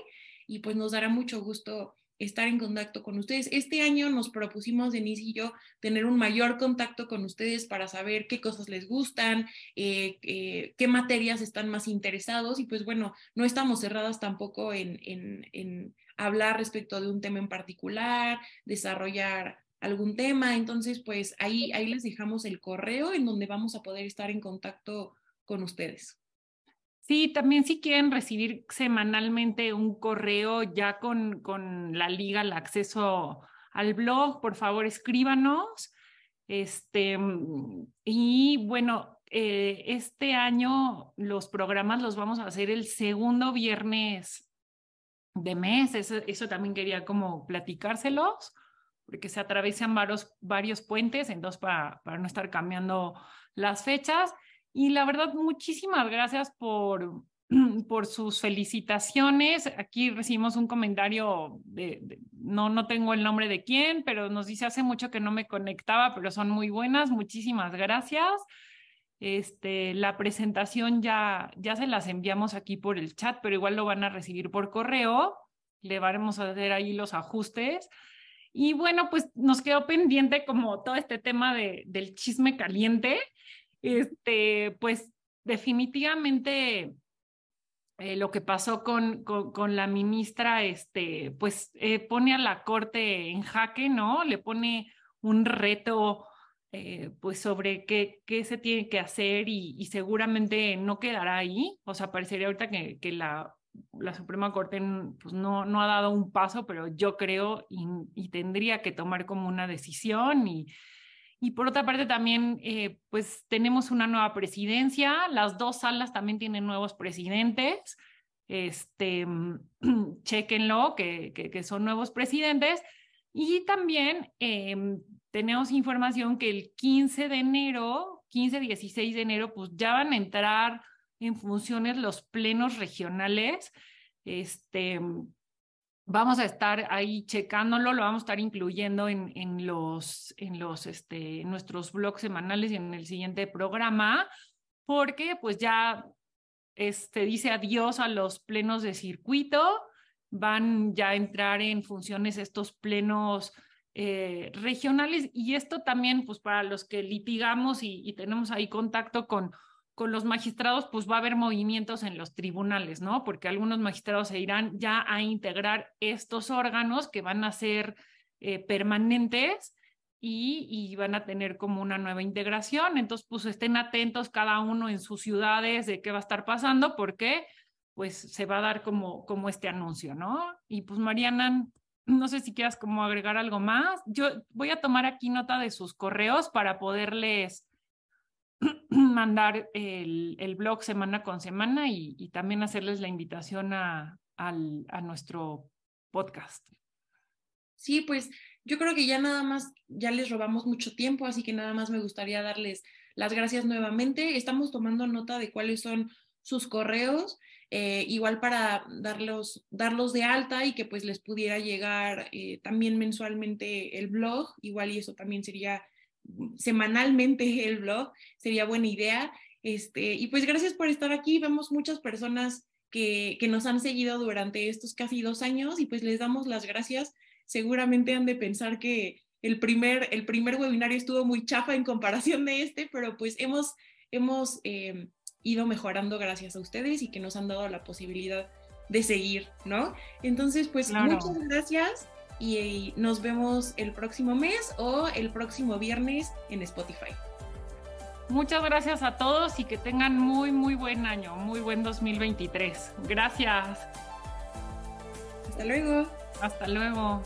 y pues nos dará mucho gusto estar en contacto con ustedes. Este año nos propusimos, Denise y yo, tener un mayor contacto con ustedes para saber qué cosas les gustan, eh, eh, qué materias están más interesados y pues bueno, no estamos cerradas tampoco en, en, hablar respecto de un tema en particular, desarrollar algún tema. Entonces, pues ahí, ahí les dejamos el correo en donde vamos a poder estar en contacto con ustedes. Sí, también si quieren recibir semanalmente un correo ya con, con la liga, el acceso al blog, por favor escríbanos. Este, y bueno, eh, este año los programas los vamos a hacer el segundo viernes de mes. Eso, eso también quería como platicárselos, porque se atraviesan varios, varios puentes, entonces para, para no estar cambiando las fechas. Y la verdad, muchísimas gracias por, por sus felicitaciones. Aquí recibimos un comentario de, no, no tengo el nombre de quién, pero nos dice hace mucho que no me conectaba, pero son muy buenas. Muchísimas gracias. Este, la presentación ya, ya se las enviamos aquí por el chat, pero igual lo van a recibir por correo. Le vamos a hacer ahí los ajustes. Y bueno, pues nos quedó pendiente como todo este tema de, del chisme caliente. Este, pues definitivamente eh, lo que pasó con, con, la ministra, este, pues eh, pone a la corte en jaque, ¿no? Le pone un reto, eh, pues sobre qué, qué se tiene que hacer y, seguramente no quedará ahí. O sea, parecería ahorita que, que la, la Suprema Corte pues no, no ha dado un paso, pero yo creo y, y tendría que tomar como una decisión y y por otra parte también, eh, pues tenemos una nueva presidencia, las dos salas también tienen nuevos presidentes, este, chequenlo, que, que, son nuevos presidentes. Y también em, tenemos información que el 15 de enero, 15-16 de enero, pues ya van a entrar en funciones los plenos regionales. Este, vamos a estar ahí checándolo, lo vamos a estar incluyendo en, en los, en los, este, nuestros blogs semanales y en el siguiente programa, porque pues ya este, dice adiós a los plenos de circuito, van ya a entrar en funciones estos plenos eh, regionales y esto también pues para los que litigamos y tenemos ahí contacto con con los magistrados, pues va a haber movimientos en los tribunales, ¿no? Porque algunos magistrados se irán ya a integrar estos órganos que van a ser eh, permanentes y, van a tener como una nueva integración. Entonces, pues estén atentos cada uno en sus ciudades de qué va a estar pasando, porque pues se va a dar como, como este anuncio, ¿no? Y pues Mariana, no sé si quieras como agregar algo más. Yo voy a tomar aquí nota de sus correos para poderles mandar el, el, blog semana con semana y, también hacerles la invitación a, a nuestro podcast. Sí, pues yo creo que ya nada más, ya les robamos mucho tiempo, así que nada más me gustaría darles las gracias nuevamente. Estamos tomando nota de cuáles son sus correos, eh, igual para darlos, darlos de alta y que pues les pudiera llegar eh, también mensualmente el blog, igual y eso también sería semanalmente el blog, sería buena idea. Este, y pues gracias por estar aquí. Vemos muchas personas que, que, nos han seguido durante estos casi dos años y pues les damos las gracias. Seguramente han de pensar que el primer, el primer webinario estuvo muy chafa en comparación de este, pero pues hemos, hemos eh, ido mejorando gracias a ustedes y que nos han dado la posibilidad de seguir, ¿no? Entonces, pues muchas gracias y nos vemos el próximo mes o el próximo viernes en Spotify. Muchas gracias a todos y que tengan muy, muy buen año, muy buen 2023. Gracias. Hasta luego. Hasta luego.